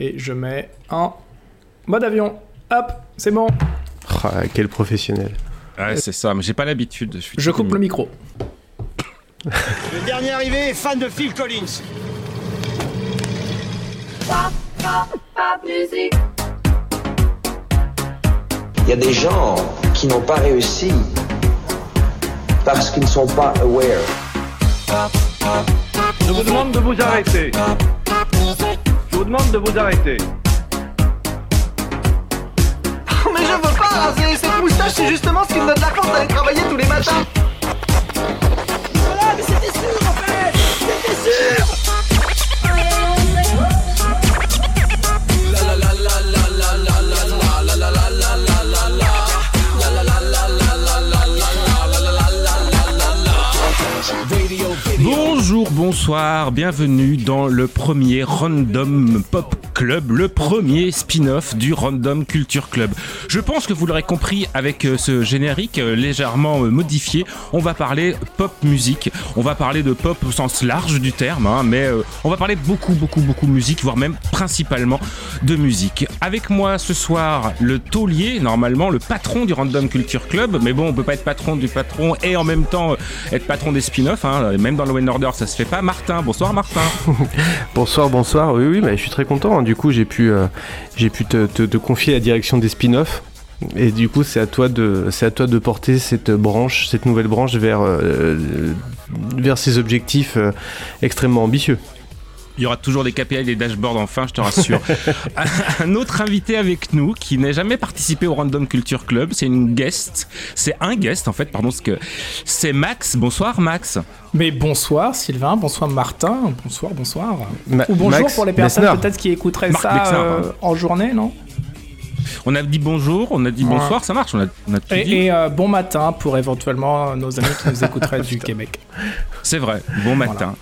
Et je mets en mode avion. Hop, c'est bon. Ah, quel professionnel. Ouais, c'est ça, mais j'ai pas l'habitude. Je, Je coupe le micro. Le dernier arrivé est fan de Phil Collins. Il y a des gens qui n'ont pas réussi parce qu'ils ne sont pas aware. Je vous demande de vous arrêter. Demande de vous arrêter. Mais je veux pas raser Cette moustache, c'est justement ce qui me donne la force d'aller travailler tous les matins bonsoir, bienvenue dans le premier Random Pop Le premier spin-off du Random Culture Club. Je pense que vous l'aurez compris avec euh, ce générique euh, légèrement euh, modifié, on va parler pop musique, on va parler de pop au sens large du terme, hein, mais on va parler beaucoup, beaucoup, beaucoup musique, voire même principalement de musique. Avec moi ce soir, le taulier, normalement le patron du Random Culture Club, mais bon, on peut pas être patron du patron et en même temps être patron des spin-offs, hein, même dans le Wayne Order ça se fait pas. Martin, bonsoir Martin. Bonsoir, bonsoir. Oui, oui, bah, je suis très content. Du coup, j'ai pu, euh, j'ai pu te confier la direction des spin-offs. Et du coup, c'est à toi de, c'est à toi de porter cette branche, cette nouvelle branche vers, euh, vers ces objectifs euh, extrêmement ambitieux. Il y aura toujours des KPI et des dashboards enfin, je te rassure. un autre invité avec nous qui n'a jamais participé au Random Culture Club, c'est une guest. C'est un guest en fait, pardon, parce que c'est Max. Bonsoir Max. Mais bonsoir Sylvain, bonsoir Martin, bonsoir, bonsoir. Ma- Ou bonjour Max pour les personnes peut-être qui écouteraient Marc ça Mexner, euh, en journée, non? On a dit bonjour, on a dit Ouais. bonsoir, ça marche, on a, on a tout dit. Et, et, euh, bon matin pour éventuellement nos amis qui nous écouteraient du Québec. C'est vrai, bon matin.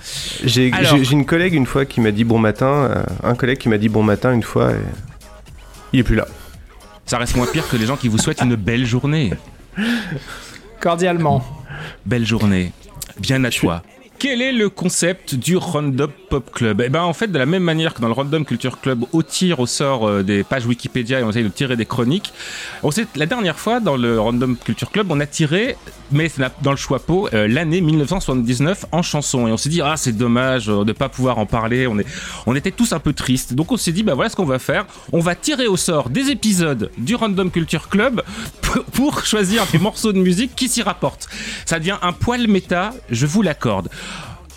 J'ai, Alors- j'ai- j'ai une collègue une fois qui m'a dit bon matin, euh, un collègue qui m'a dit bon matin une fois, et il est plus là. Ça reste moins pire que les gens qui vous souhaitent une belle journée. Cordialement. Belle journée. Bien à toi. Quel est le concept du Random Pop Club? Eh ben en fait de la même manière que dans le Random Culture Club, on tire au sort euh, des pages Wikipédia et on essaye de tirer des chroniques. On sait la dernière fois dans le Random Culture Club, on a tiré, mais dans le choix euh, l'année 1979 en chanson et on s'est dit ah c'est dommage euh, de pas pouvoir en parler. On est, on était tous un peu tristes. Donc on s'est dit bah voilà ce qu'on va faire. On va tirer au sort des épisodes du Random Culture Club pour choisir des morceaux de musique qui s'y rapportent. Ça devient un poil méta, je vous l'accorde.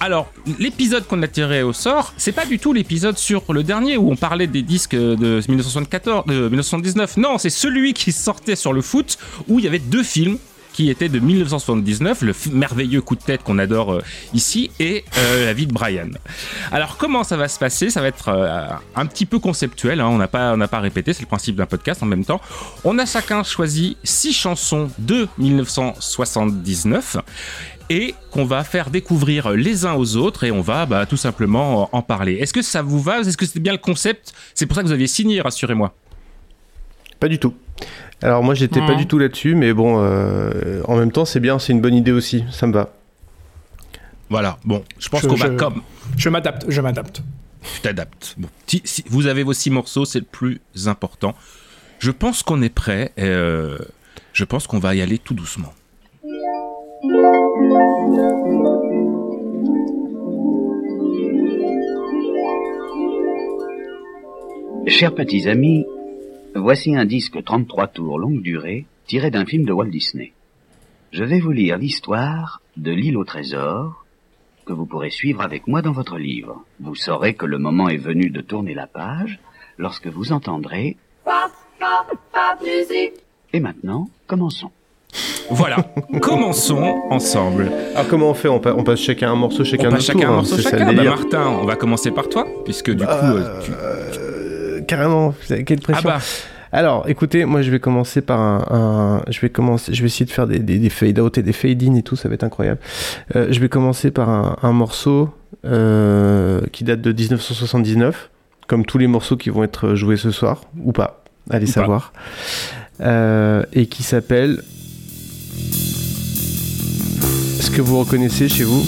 Alors, l'épisode qu'on a tiré au sort, c'est pas du tout l'épisode sur le dernier où on parlait des disques de 1974, de 1979. Non, c'est celui qui sortait sur le foot où il y avait deux films qui étaient de 1979, le merveilleux coup de tête qu'on adore euh, ici, et euh, la vie de Brian. Alors comment ça va se passer? Ça va être euh, un petit peu conceptuel, hein, on n'a pas, pas répété, c'est le principe d'un podcast en même temps. On a chacun choisi six chansons de 1979 et qu'on va faire découvrir les uns aux autres et on va bah, tout simplement en parler. Est-ce que ça vous va? Est-ce que c'est bien le concept? C'est pour ça que vous aviez signé, rassurez-moi. Pas du tout. Alors moi j'étais pas Mhm. du tout là-dessus, mais bon, euh, en même temps c'est bien, c'est une bonne idée aussi, ça me va. Voilà, bon, je pense qu'on va comme Je m'adapte, je m'adapte. tu t'adaptes. Bon, si, si vous avez vos six morceaux, c'est le plus important. Je pense qu'on est prêt. et, euh, je pense qu'on va y aller tout doucement. Chers petits amis, voici un disque 33 tours longue durée tiré d'un film de Walt Disney. Je vais vous lire l'histoire de l'île au trésor que vous pourrez suivre avec moi dans votre livre. Vous saurez que le moment est venu de tourner la page lorsque vous entendrez Et maintenant, commençons. Voilà, commençons ensemble. Alors comment on fait? On, pa- on passe chacun un morceau, chacun on passe chacun tour, un hein, morceau chacun. Bah. Martin, on va commencer par toi, puisque du coup, euh, tu- Euh, carrément, quelle ah pression. bah, Alors, écoutez, moi je vais commencer par un, un- je vais commencer, je vais essayer de faire des, des, des fade out et des fade in et tout, ça va être incroyable. Euh, je vais commencer par un, un morceau euh, qui date de 1979, comme tous les morceaux qui vont être joués ce soir ou pas, allez Ou pas. savoir, Euh, et qui s'appelle. Est-ce que vous reconnaissez chez vous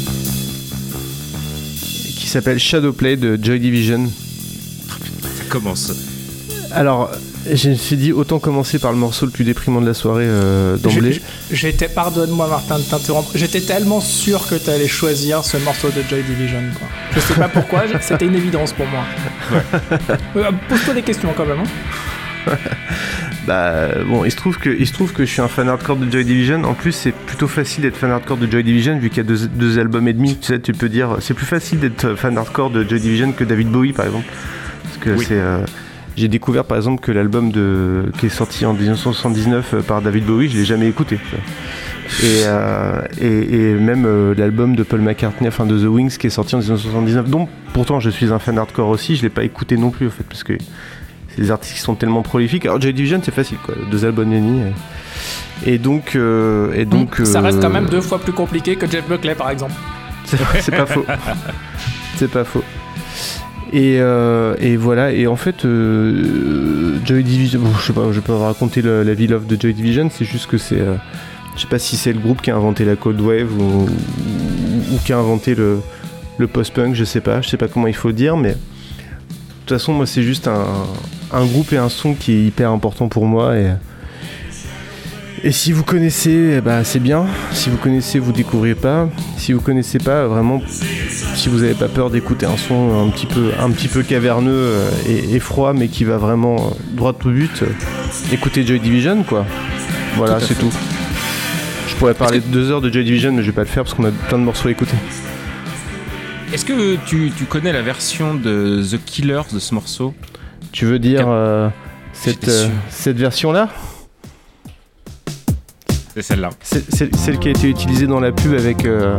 Qui s'appelle Shadowplay de Joy Division. Commence. Alors, je me suis dit autant commencer par le morceau le plus déprimant de la soirée euh, d'emblée. J'étais, pardonne-moi Martin de t'interrompre, j'étais tellement sûr que t'allais choisir ce morceau de Joy Division. Quoi. Je sais pas pourquoi, c'était une évidence pour moi. Euh, Pose-toi des questions quand même. hein. Bah bon, il se trouve que il se trouve que je suis un fan hardcore de Joy Division. En plus, c'est plutôt facile d'être fan hardcore de Joy Division vu qu'il y a deux, deux albums et demi. Tu sais, tu peux dire, c'est plus facile d'être fan hardcore de Joy Division que David Bowie par exemple. Parce que Oui. c'est euh, j'ai découvert par exemple que l'album de qui est sorti en 1979 euh, par David Bowie, je l'ai jamais écouté. Et, euh, et, et même euh, l'album de Paul McCartney, enfin de The Wings, qui est sorti en 1979, dont pourtant je suis un fan hardcore aussi, je l'ai pas écouté non plus en fait, parce que des artistes qui sont tellement prolifiques. Alors Joy Division, c'est facile, quoi, deux albums et demi. Et, et donc, euh, et donc, Ça reste euh, quand même deux fois plus compliqué que Jeff Buckley par exemple. c'est pas faux. C'est pas faux. Et, euh, et voilà, et en fait, euh, Joy Division, bon, je sais pas, je vais pas raconter la vie love de Joy Division, c'est juste que c'est. euh, je sais pas si c'est le groupe qui a inventé la Cold Wave ou, ou- ou qui a inventé le, le post-punk, je sais pas, je sais pas comment il faut dire, mais de toute façon, moi, c'est juste un, un groupe et un son qui est hyper important pour moi. Et, et si vous connaissez, ben, c'est bien. Si vous connaissez, vous découvrez pas. Si vous connaissez pas, vraiment, si vous n'avez pas peur d'écouter un son un petit peu, un petit peu caverneux euh, et, et froid, mais qui va vraiment euh, droit au but, euh, écoutez Joy Division, quoi. Voilà, c'est tout. Je pourrais parler de deux heures de Joy Division, mais je vais pas le faire parce qu'on a plein de morceaux à écouter. Est-ce que tu, tu connais la version de The Killers de ce morceau? Tu veux dire euh, cette, euh, cette version-là C'est celle-là. C'est celle qui a été utilisée dans la pub avec euh,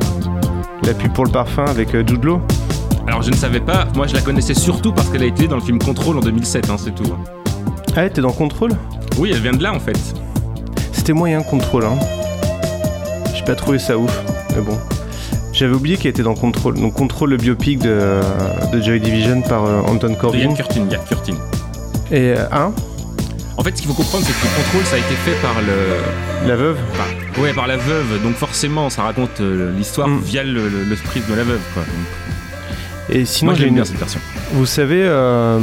la pub pour le parfum avec Jude Law Alors je ne savais pas, moi je la connaissais surtout parce qu'elle a été dans le film Control en 2007, hein, c'est tout. Ah, t'es dans Control Oui, elle vient de là en fait. C'était moyen Control, hein. J'ai pas trouvé ça ouf, mais bon. J'avais oublié qu'elle était dans Control. Donc Control, le biopic de, de Joy Division par euh, Anton De Corbin. Yann Curtin, Yann Curtin. Et euh, hein En fait, ce qu'il faut comprendre, c'est que le Control, ça a été fait par le, La veuve enfin, ouais, par la veuve. Donc forcément, ça raconte euh, l'histoire Mm. via le, le, le prisme de la veuve. Quoi. Donc, Et sinon, j'ai une... bien cette version. Vous savez, euh,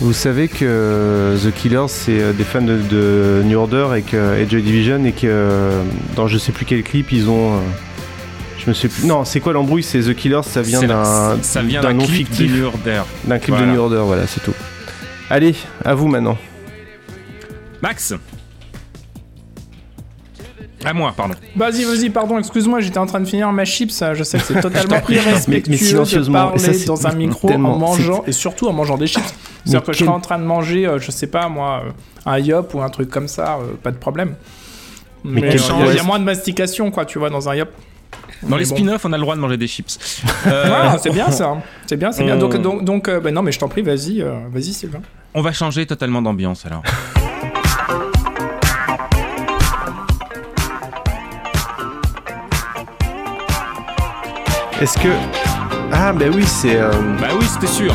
vous savez que The Killers, c'est des fans de, de New Order et, que, et Joy Division, et que dans je sais plus quel clip, ils ont. Je me sais plus. Non, c'est quoi l'embrouille? C'est The Killers, ça vient d'un ça vient d'un d'un nom clip fictif. de New Order. d'un clip Voilà. de New Order, voilà, c'est tout. Allez, à vous maintenant. Max? À moi, pardon. Vas-y, vas-y, pardon, excuse-moi, j'étais en train de finir ma chips. Je sais que c'est totalement irrespectueux Mais- mais de silencieusement, parler ça, c'est dans un micro en mangeant, et surtout en mangeant des chips. C'est-à-dire que je serais en train de manger, euh, je sais pas moi, euh, un yop ou un truc comme ça, euh, pas de problème. Mais, quel euh, il y a- moins de mastication, quoi, tu vois, dans un yop. Dans Mais les bon. spin-offs, on a le droit de manger des chips. Euh, Ah, c'est bien ça. C'est bien, c'est bien. Donc, On- donc, donc euh, ben non, mais je t'en prie, vas-y, euh, vas-y, Sylvain. on va changer totalement d'ambiance alors. Est-ce que. Ah, bah oui, c'est. euh, Bah oui, c'était sûr.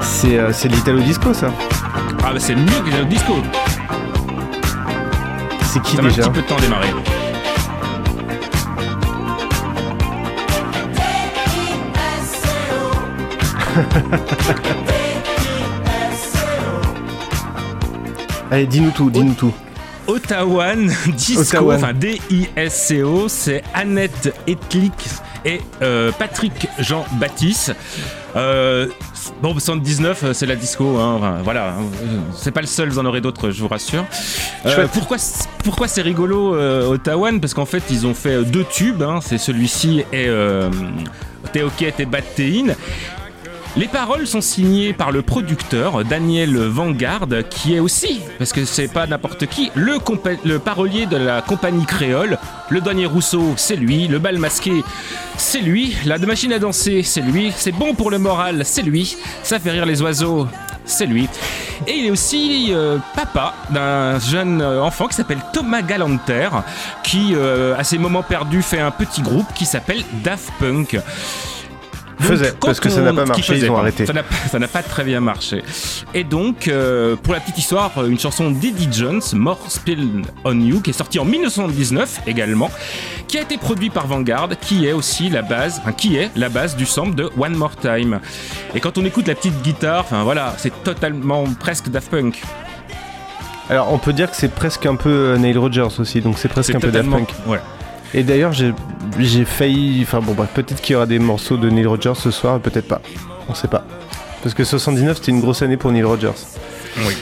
c'est euh, l'Italo Disco, ça. Ah bah c'est mieux que le disco. C'est qui Ça met un déjà? petit peu de temps à démarrer. Allez, dis-nous tout, dis-nous tout. Ottawan Disco, enfin D-I-S-C-O, c'est Annette Etlick et euh, Patrick Jean-Baptiste. Euh, bon, 79, euh, c'est la disco, hein, enfin, voilà. C'est pas le seul, vous en aurez d'autres, je vous rassure. Euh, pourquoi pourquoi c'est rigolo, Ottawan? Parce qu'en fait, ils ont fait deux tubes, hein, c'est celui-ci et Théoquette et Battéine. Les paroles sont signées par le producteur Daniel Vanguard, qui est aussi, parce que c'est pas n'importe qui, le, parolier de la compagnie créole. Le douanier Rousseau, c'est lui. Le bal masqué, c'est lui. La machine à danser, c'est lui. C'est bon pour le moral, c'est lui. Ça fait rire les oiseaux, c'est lui. Et il est aussi euh, papa d'un jeune euh, enfant qui s'appelle Thomas Galanter, qui, euh, à ses moments perdus, fait un petit groupe qui s'appelle Daft Punk. Faisait, parce que ça n'a pas marché, faisait, ils ont arrêté. Ça n'a pas- très bien marché. Et donc, euh, pour la petite histoire, une chanson d'Eddie Jones, More Spill on You, qui est sortie en 1979 également, qui a été produit par Vanguard, qui est aussi la base, enfin, qui est la base du sample de One More Time. Et quand on écoute la petite guitare, enfin voilà, c'est totalement presque Daft Punk. Alors on peut dire que c'est presque un peu euh, Neil Rogers aussi, donc c'est presque un peu Daft. Punk. Ouais. Et d'ailleurs j'ai failli, enfin bon bref, peut-être qu'il y aura des morceaux de Neil Rogers ce soir, peut-être pas, on sait pas. Parce que 79 c'était une grosse année pour Neil Rogers. Oui.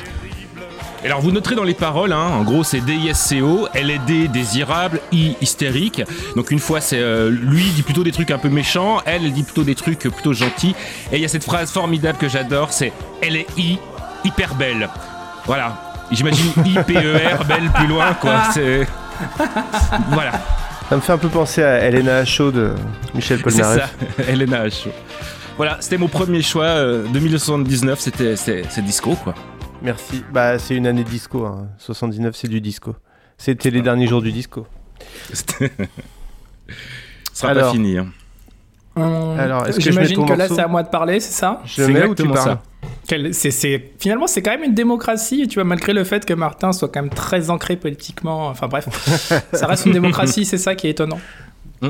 Et Alors vous noterez dans les paroles, hein, en gros c'est DISCO, LD désirable, I hystérique. Donc une fois c'est euh, lui il dit plutôt des trucs un peu méchants, elle elle dit plutôt des trucs plutôt gentils. Et il y a cette phrase formidable que j'adore, c'est elle est I hyper belle. Voilà. J'imagine I P E R belle plus loin quoi. C'est voilà. Ça me fait un peu penser à Elena Chaud de Michel C'est Polnareff. ça. Elena. Voilà, c'était mon premier choix euh, 2079, c'était c'est c'est disco quoi. Merci. Bah c'est une année disco, hein. 79 c'est du disco. C'était les derniers jours du disco. Ce sera Alors. pas fini. hein. Alors, est-ce que je mets J'imagine que là, c'est à moi de parler, c'est ça Je mets ou tu parles Finalement, c'est quand même une démocratie, tu vois, malgré le fait que Martin soit quand même très ancré politiquement. Enfin bref, ça reste une démocratie, c'est ça qui est étonnant.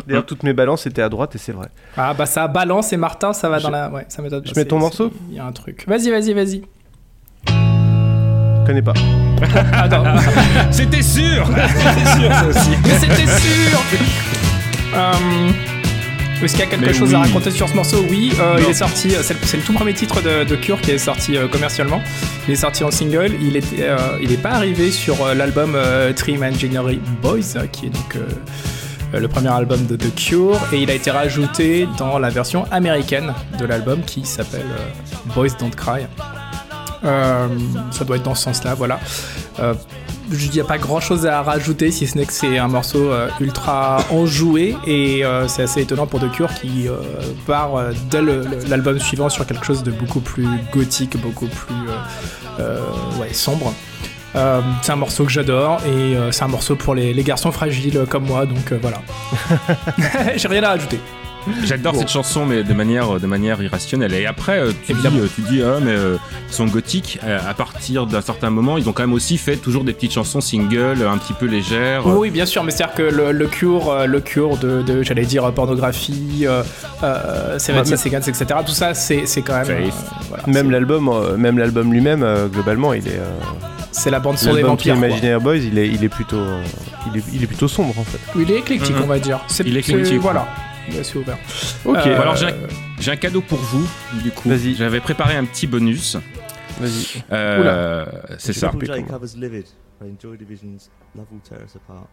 D'ailleurs toutes mes balances étaient à droite et c'est vrai. Ah bah ça balance et Martin, ça va Je- dans la... Ouais, ça m'étonne je mets ton morceau Il y a un truc. Vas-y, vas-y, vas-y. Je connais pas. Attends, C'était sûr C'était sûr ça aussi. mais c'était sûr Euh, Est-ce qu'il y a quelque Mais chose à raconter sur ce morceau Oui, euh, il est sorti, euh, c'est le, tout premier titre de, de Cure qui est sorti euh, commercialement. Il est sorti en single, il n'est il est pas arrivé sur l'album Three Imaginary Boys, qui est donc le premier album de The Cure, et il a été rajouté dans la version américaine de l'album qui s'appelle euh, Boys Don't Cry. Euh, ça doit être dans ce sens-là, voilà. Euh, il n'y a pas grand chose à rajouter si ce n'est que c'est un morceau euh, ultra enjoué et euh, c'est assez étonnant pour The Cure qui euh, part dès l'album suivant sur quelque chose de beaucoup plus gothique, beaucoup plus ouais, sombre. Euh, c'est un morceau que j'adore et euh, c'est un morceau pour les, les garçons fragiles comme moi donc euh, voilà. J'ai rien à rajouter. J'adore cette chanson, mais de manière, de manière irrationnelle. Et après, euh, tu dis, Évidemment. euh, tu dis, ah, mais euh, ils sont gothiques. Euh, à partir d'un certain moment, ils ont quand même aussi fait toujours des petites chansons singles, un petit peu légères. Oui, bien sûr, mais c'est-à-dire que le, le cure, le cure de, de, j'allais dire, pornographie, euh, euh, Seconds, etc. Tout ça, c'est c'est quand même. Euh, voilà, Même c'est- l'album, euh, même l'album lui-même, euh, globalement, il est. euh, C'est la bande son des vampires. Imaginary Boys, il est, il est plutôt, euh, il est, il est plutôt sombre en fait. Il est éclectique, Mhm. on va dire. C'est- Il c'est- ouvert. Ok. Euh, alors, j'ai J'ai un cadeau pour vous, du coup. Vas-y. J'avais préparé un petit bonus. Vas-y. Euh, c'est ça. Division's Tear Us Apart.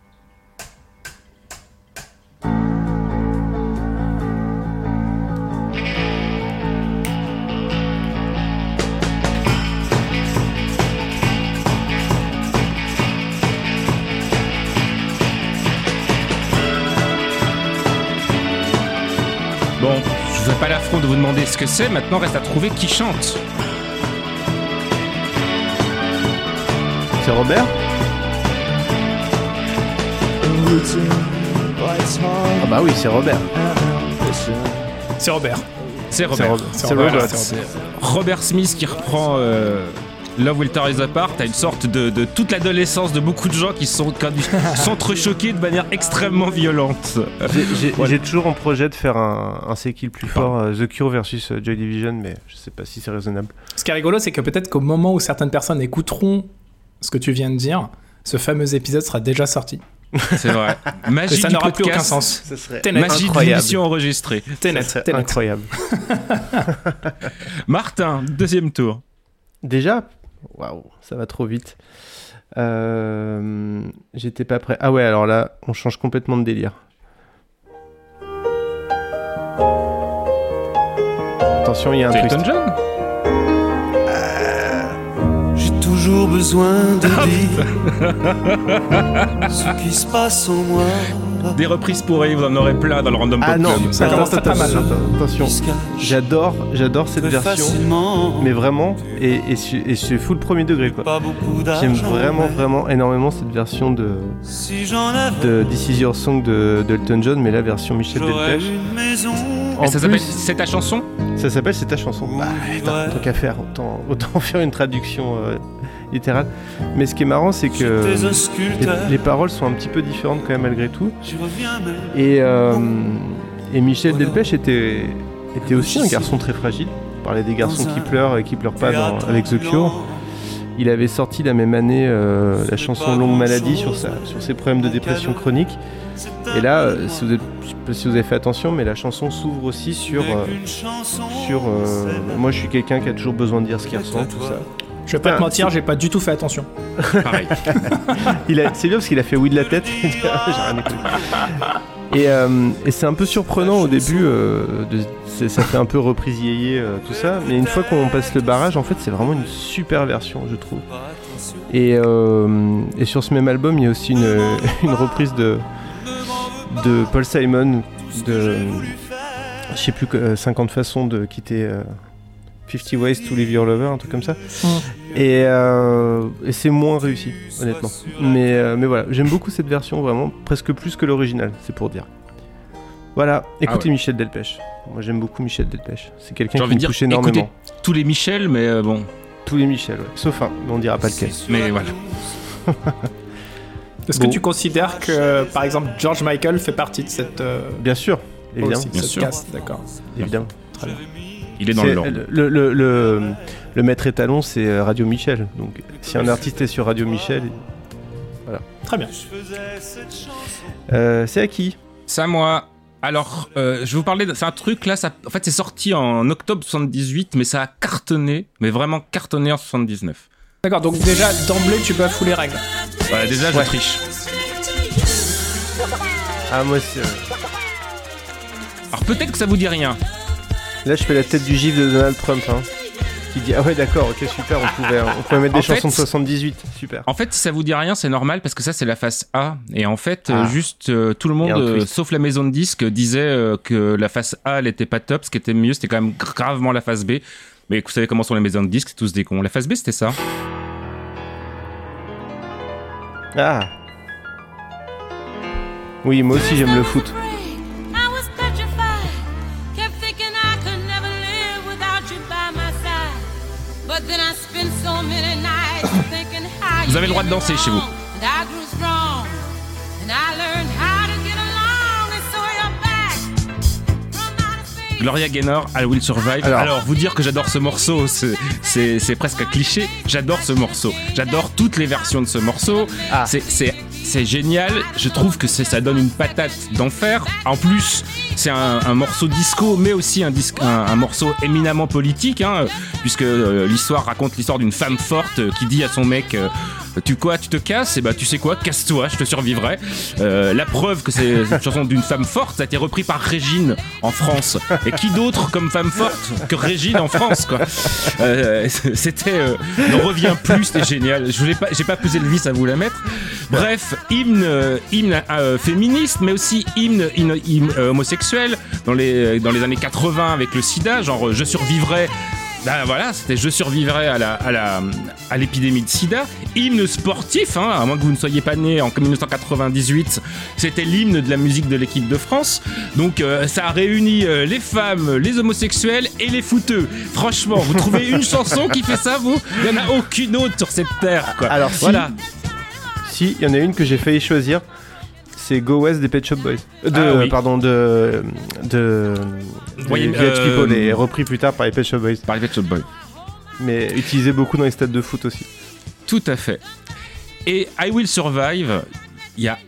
De vous demander ce que c'est. Maintenant, reste à trouver qui chante. C'est Robert Ah bah oui, c'est Robert. C'est Robert. C'est Robert. C'est Robert, Robert. Robert Smith qui reprend euh, Love Will Tear Us Apart. T'as une sorte de, de toute l'adolescence de beaucoup de gens qui sont s'entrechoqués de manière extrêmement violente. J'ai- Voilà. toujours en projet de faire un, un séquel plus fort, euh, The Cure versus euh, Joy Division, mais je sais pas si c'est raisonnable. Ce qui est rigolo, c'est que peut-être qu'au moment où certaines personnes écouteront ce que tu viens de dire, ce fameux épisode sera déjà sorti. C'est vrai. Magie ça n'aura plus aucun sens. Ce serait. Magie de l'émission enregistrée. T'es net, Ça serait t'es net. incroyable. Martin, deuxième tour. Déjà Waouh, ça va trop vite. Euh, J'étais pas prêt. Ah ouais, alors là, on change complètement de délire. Attention, il y a un C'est twist. Elton John J'ai toujours besoin de dire ce qui se passe en moi. Des reprises pourries, vous en aurez plein dans le Random Ah Pop non, Club. Ça commence attends, très mal, attends, Attention, j'adore, j'adore cette version, mais vraiment, et, et, je- et je full premier degré quoi. pas J'aime vraiment, vraiment énormément cette version de, de This Is Your Song de, de Elton John, mais la version Michel Delpech. Et ça s'appelle C'est ta chanson? Ça s'appelle C'est ta chanson. Bah, tant qu'à faire, autant, autant faire une traduction euh, littérale. Mais ce qui est marrant, c'est que les, paroles sont un petit peu différentes quand même malgré tout. Et, euh, et Michel Delpech était, était aussi un garçon très fragile. On parlait des garçons qui pleurent et qui pleurent pas dans- avec The Cure. Il avait sorti la même année euh, la chanson Longue Maladie sur, sa, sur ses problèmes de dépression chronique. Et là, euh, si vous, êtes- si avez fait attention, mais la chanson s'ouvre aussi sur. euh, sur euh, moi, je suis quelqu'un qui a toujours besoin de dire ce qu'il ressent, tout ça. Je vais pas te mentir, j'ai pas du tout fait attention. Pareil. C'est bien parce qu'il a fait oui de la tête. Et, euh, et c'est un peu surprenant au début, euh, de- ça fait un peu reprise yéyé, euh, tout ça, mais une fois qu'on passe le barrage, en fait, c'est vraiment une super version, je trouve. Et, euh, et sur ce même album, il y a aussi une, une reprise de, de Paul Simon, de je sais plus, que, euh, 50 façons de quitter. Euh, 50 Ways to Leave Your Lover, un truc comme ça. Et, euh, et c'est moins réussi, honnêtement. Mais, euh, mais voilà, j'aime beaucoup cette version, vraiment, presque plus que l'original, c'est pour dire. Voilà, écoutez ouais. Michel Delpech. Moi j'aime beaucoup Michel Delpech. C'est quelqu'un J'ai qui envie de me dire, touche énormément. écoutez tous les Michel, mais euh, bon. Tous les Michel, ouais. sauf un, mais on dira pas lequel. Mais voilà. Est-ce Bon. que tu considères que, par exemple, George Michael fait partie de cette. euh, Bien sûr, évidemment. aussi, Bien cette sûr. caste, d'accord. évidemment. Très bien. Il est dans le land. le, le, le, le maître étalon, c'est euh, Radio Michel. Donc si un artiste est sur Radio Michel, Très bien. euh, c'est à qui? C'est à moi. Alors, euh, je vais vous parler. de- C'est un truc là. Ça, en fait, c'est sorti en octobre 78, mais ça a cartonné, mais vraiment cartonné en 79. D'accord, donc déjà, d'emblée, tu bafoues les règles. Voilà, déjà, je Ouais. triche. Ah, moi, euh, Alors peut-être que ça vous dit rien. Là, je fais la tête du gif de Donald Trump. Hein, qui dit Ah ouais, d'accord, ok, super, on pouvait, on pouvait mettre des En chansons fait- de 78. Super. En fait, si ça vous dit rien, c'est normal parce que ça, c'est la face A. Et en fait, euh, Ah. juste euh, tout le monde, euh, sauf la maison de disques, disait euh, que la face A, elle était pas top. Ce qui était mieux, c'était quand même gravement la face B. Mais vous savez comment sont les maisons de disques, c'est tous des cons. La face B, c'était ça. Ah Oui, moi aussi, j'aime le foot. Vous avez le droit de danser chez vous. Gloria Gaynor, I Will Survive. Alors- Alors, vous dire que j'adore ce morceau, c'est- presque un cliché. J'adore ce morceau. J'adore toutes les versions de ce morceau. Ah. C'est- génial. Je trouve que ça donne une patate d'enfer. En plus, c'est un, un morceau disco, mais aussi un, disque, un, un morceau éminemment politique, hein, puisque euh, l'histoire raconte l'histoire d'une femme forte euh, qui dit à son mec. euh, tu quoi, tu te casses Et bah tu sais quoi, casse-toi, je te survivrai. Euh, la preuve que c'est une chanson d'une femme forte, ça a été repris par Régine en France. Et qui d'autre comme femme forte que Régine en France quoi Euh, C'était, euh, ne revient plus, c'était génial. Je voulais pas, j'ai pas pesé le vice à vous la mettre. Bref, hymne, hymne féministe, mais aussi hymne, homosexuel dans les dans les années 80 avec le SIDA, genre je survivrai. Ben voilà, c'était je survivrai à la à la à l'épidémie de SIDA. Hymne sportif, hein, à moins que vous ne soyez pas né en 1998, c'était l'hymne de la musique de l'équipe de France. Donc euh, ça a réuni euh, les femmes, les homosexuels et les footeux. Franchement, vous trouvez une chanson qui fait ça, vous? Il n'y en a aucune autre sur cette terre, quoi. Alors, si. voilà. Si, il y en a une que j'ai failli choisir. C'est Go West des Pet Shop Boys. Euh, De, Ah oui. Pardon, de. De. de Voyez, Village euh, People et repris plus tard par les Pet Shop Boys. Par les Pet Shop Boys. Mais utilisé beaucoup dans les stades de foot aussi. Tout à fait. Et I Will Survive, il y a.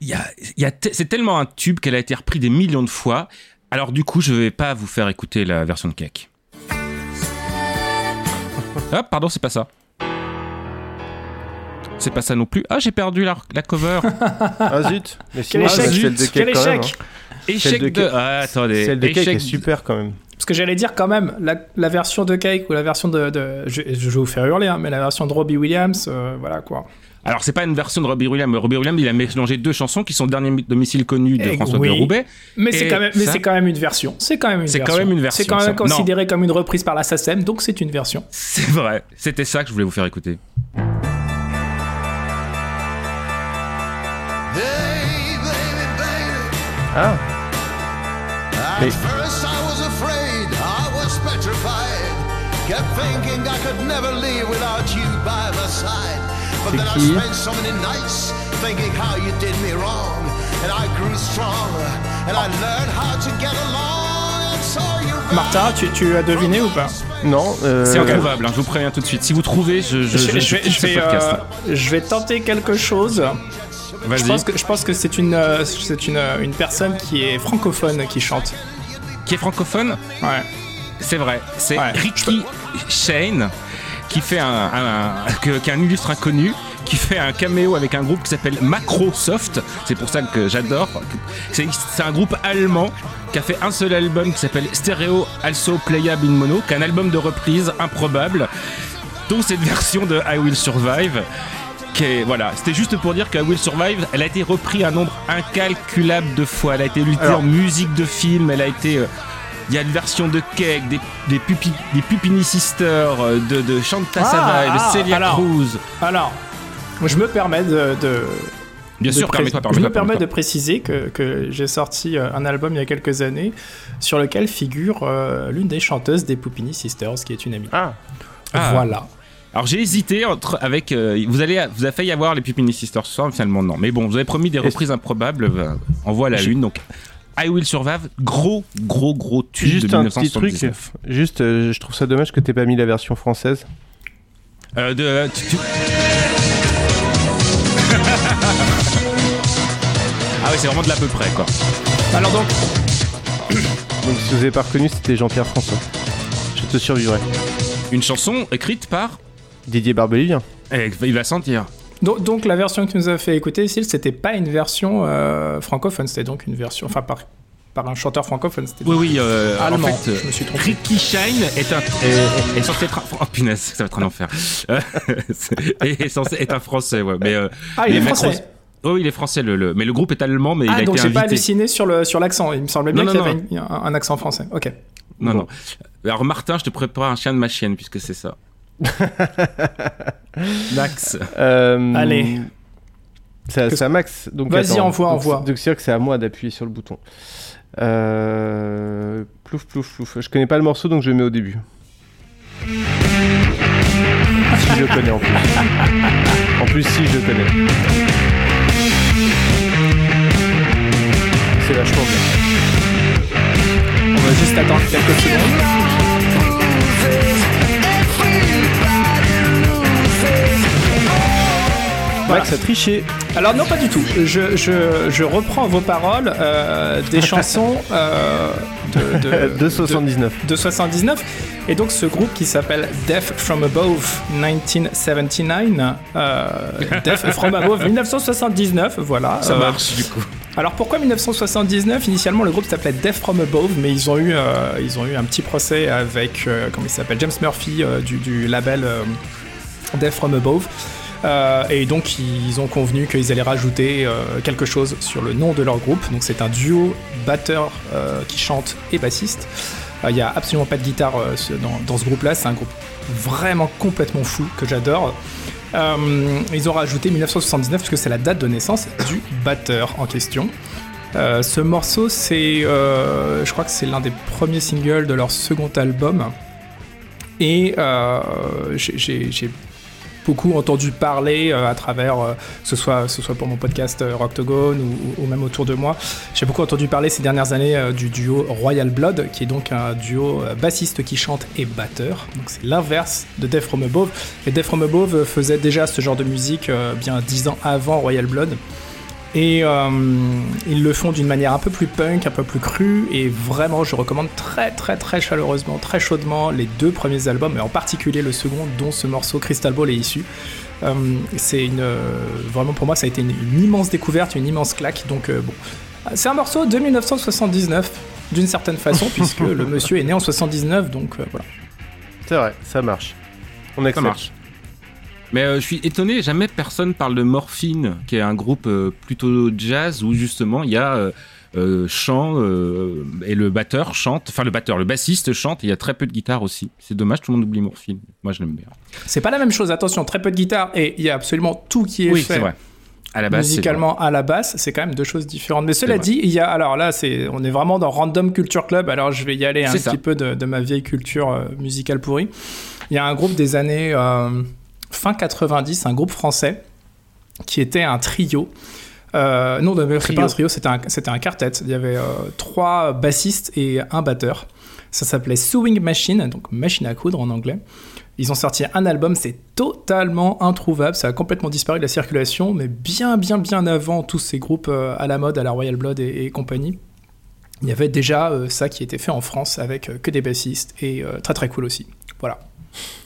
il Y a, il y a te- c'est tellement un tube qu'elle a été repris des millions de fois. Alors, du coup, je vais pas vous faire écouter la version de Cake. Ah, pardon, c'est pas ça. C'est pas ça non plus. Ah, j'ai perdu la, la cover. Ah zut Mais Quel échec c'est celle de Quel Cake quand même. échec hein. Échec Celle de de. Cake- Ah, attendez. Celle de Cake Échec est super quand même. Parce que j'allais dire quand même, la, la version de Cake ou la version de. de- je, je vais vous faire hurler, hein, mais la version de Robbie Williams, euh, voilà quoi. Alors, c'est pas une version de Robbie Williams. Robbie Williams, il a mélangé deux chansons qui sont Dernier domicile connu de Eh, François oui. de Roubaix. Mais c'est quand même, mais ça- c'est quand même une version. C'est quand même une C'est version. quand même une version, C'est quand même ça. considéré comme une reprise par la SACEM, donc c'est une version. C'est vrai. C'était ça que je voulais vous faire écouter. Along. And so you Martin, tu, tu as deviné ou pas? Non. euh, C'est introuvable, hein, je vous préviens tout de suite. Si vous trouvez, je, je, je, je quitte ce vais, podcast. euh, je vais tenter quelque chose. Je pense que, je pense que c'est une, euh, c'est une, euh, une personne qui est francophone qui chante. Qui est francophone Ouais. C'est vrai. C'est Ouais. Ricky Shane qui fait un, un- que- qui est un illustre inconnu qui fait un caméo avec un groupe qui s'appelle Macrosoft. C'est pour ça que j'adore. C'est c'est un groupe allemand qui a fait un seul album qui s'appelle Stereo Also Playable in Mono, qui est un album de reprise improbable, dont cette version de I Will Survive. Voilà, c'était juste pour dire que I Will Survive, elle a été reprise un nombre incalculable de fois. Elle a été Alors- en musique de film, elle a été. euh, il y a une version de Cake, des, des, pupi, des Pupini Sisters, euh, de, de Shanta Ah, Savai, de ah, Celia alors. Cruz. Alors, je me permets de. de- Bien de sûr, pré- permets-toi, Je permets-toi, me permets de préciser que, que j'ai sorti euh, un album il y a quelques années sur lequel figure euh, l'une des chanteuses des Poupini Sisters, qui est une amie. Ah. Ah. Voilà. Alors j'ai hésité entre avec euh, vous allez vous avez failli avoir les Pupini Sisters ce soir, finalement non. Mais bon, vous avez promis des reprises improbables. euh, on voit la lune donc. I Will Survive, gros, gros, gros tube Juste de un petit truc. 1979. Juste, euh, je trouve ça dommage que t'aies pas mis la version française. Euh, de, euh, tu- tu- ah ouais, c'est vraiment de l'à peu près quoi. Alors donc, Donc si vous avez pas reconnu, c'était Jean-Pierre François. Je te survivrai. Une chanson écrite par Didier Barbelivien. Eh, il va sentir. donc, donc la version que tu nous as fait écouter, Sil, c'était pas une version euh, francophone, c'était donc une version, enfin par, par un chanteur francophone. C'était Oui, oui, euh, allemand. en fait, je me suis trompé. Ricky Shine est, un, est, est censé être un... Oh punaise, ça va être un enfer. Euh, est, est censé être un français, ouais. Mais, euh, Ah, il mais est Macron- français. Oh, oui, il est français, le, le- mais le groupe est allemand, mais il Ah, a donc été j'ai pas invité. halluciné sur le sur l'accent. Il me semblait bien qu'il y avait une- un, un accent français. Ok. Non, non. Alors, Martin, je te prépare un chien de ma chienne, puisque c'est ça. Max. Euh, Allez. C'est à Max. Donc Vas-y, attends. envoie, Donc, envoie. Donc c'est sûr que c'est à moi d'appuyer sur le bouton. Euh... Plouf, plouf, plouf. Je connais pas le morceau, donc je le mets au début. Si je le connais en plus. En plus, si je le connais. C'est vachement bien. On va juste attendre quelques secondes. Max a triché. Alors non, pas du tout. Je, je, je reprends vos paroles euh, des chansons euh, de, de, De 79. de 79. Et donc ce groupe qui s'appelle Death From Above 1979. Euh, Death From Above 1979, voilà. Ça Euh, marche, du coup. Alors pourquoi 1979 Initialement le groupe s'appelait Death From Above, mais ils ont eu, euh, ils ont eu un petit procès avec, euh, comment il s'appelle, James Murphy euh, du, du label euh, Death From Above. Euh, et donc ils ont convenu qu'ils allaient rajouter euh, quelque chose sur le nom de leur groupe. Donc c'est un duo batteur euh, qui chante et bassiste. Il n'y a absolument pas de guitare dans, ce groupe-là. C'est un groupe vraiment complètement fou que j'adore. Ils ont rajouté 1979 parce que c'est la date de naissance du batteur en question. Ce morceau, c'est, je crois que c'est l'un des premiers singles de leur second album. Et j'ai beaucoup entendu parler euh, à travers, euh, que ce soit, ce soit pour mon podcast euh, Rocktogone ou, ou même autour de moi, j'ai beaucoup entendu parler ces dernières années du duo Royal Blood, qui est donc un duo bassiste qui chante et batteur. Donc c'est l'inverse de Death From Above. Et Death From Above faisait déjà ce genre de musique bien dix ans avant Royal Blood. Et euh, ils le font d'une manière un peu plus punk, un peu plus crue, et vraiment je recommande très très très chaleureusement, très chaudement les deux premiers albums, et en particulier le second dont ce morceau Crystal Ball est issu. Euh, c'est une euh, vraiment pour moi ça a été une, une immense découverte, une immense claque. Donc euh, bon, c'est un morceau de 1979 d'une certaine façon puisque le monsieur est né en 79, donc euh, voilà. C'est vrai, ça marche. On Ça accepte. marche. Mais euh, je suis étonné, jamais personne parle de Morphine, qui est un groupe euh, plutôt jazz où justement il y a euh, chant et le batteur chante, enfin le batteur, le bassiste chante et il y a très peu de guitare aussi. C'est dommage, tout le monde oublie Morphine. Moi je l'aime bien. C'est pas la même chose, attention, très peu de guitare et il y a absolument tout qui est Oui, fait c'est vrai. À la musicalement à la basse, c'est quand même deux choses différentes. Mais cela dit, il y a alors là, c'est on est vraiment dans Random Culture Club. Alors je vais y aller un ça. petit peu de, de ma vieille culture musicale pourrie. Il y a un groupe des années euh, fin 90, un groupe français qui était un trio. Euh, non, Trio. pas un trio, c'était un, c'était un quartet. Il y avait euh, trois bassistes et un batteur. Ça s'appelait Sewing Machine, donc machine à coudre en anglais. Ils ont sorti un album, c'est totalement introuvable, ça a complètement disparu de la circulation, mais bien, bien, bien avant tous ces groupes euh, à la mode, à la Royal Blood et, et compagnie. Il y avait déjà ça qui était fait en France avec que des bassistes et très très cool aussi. Voilà.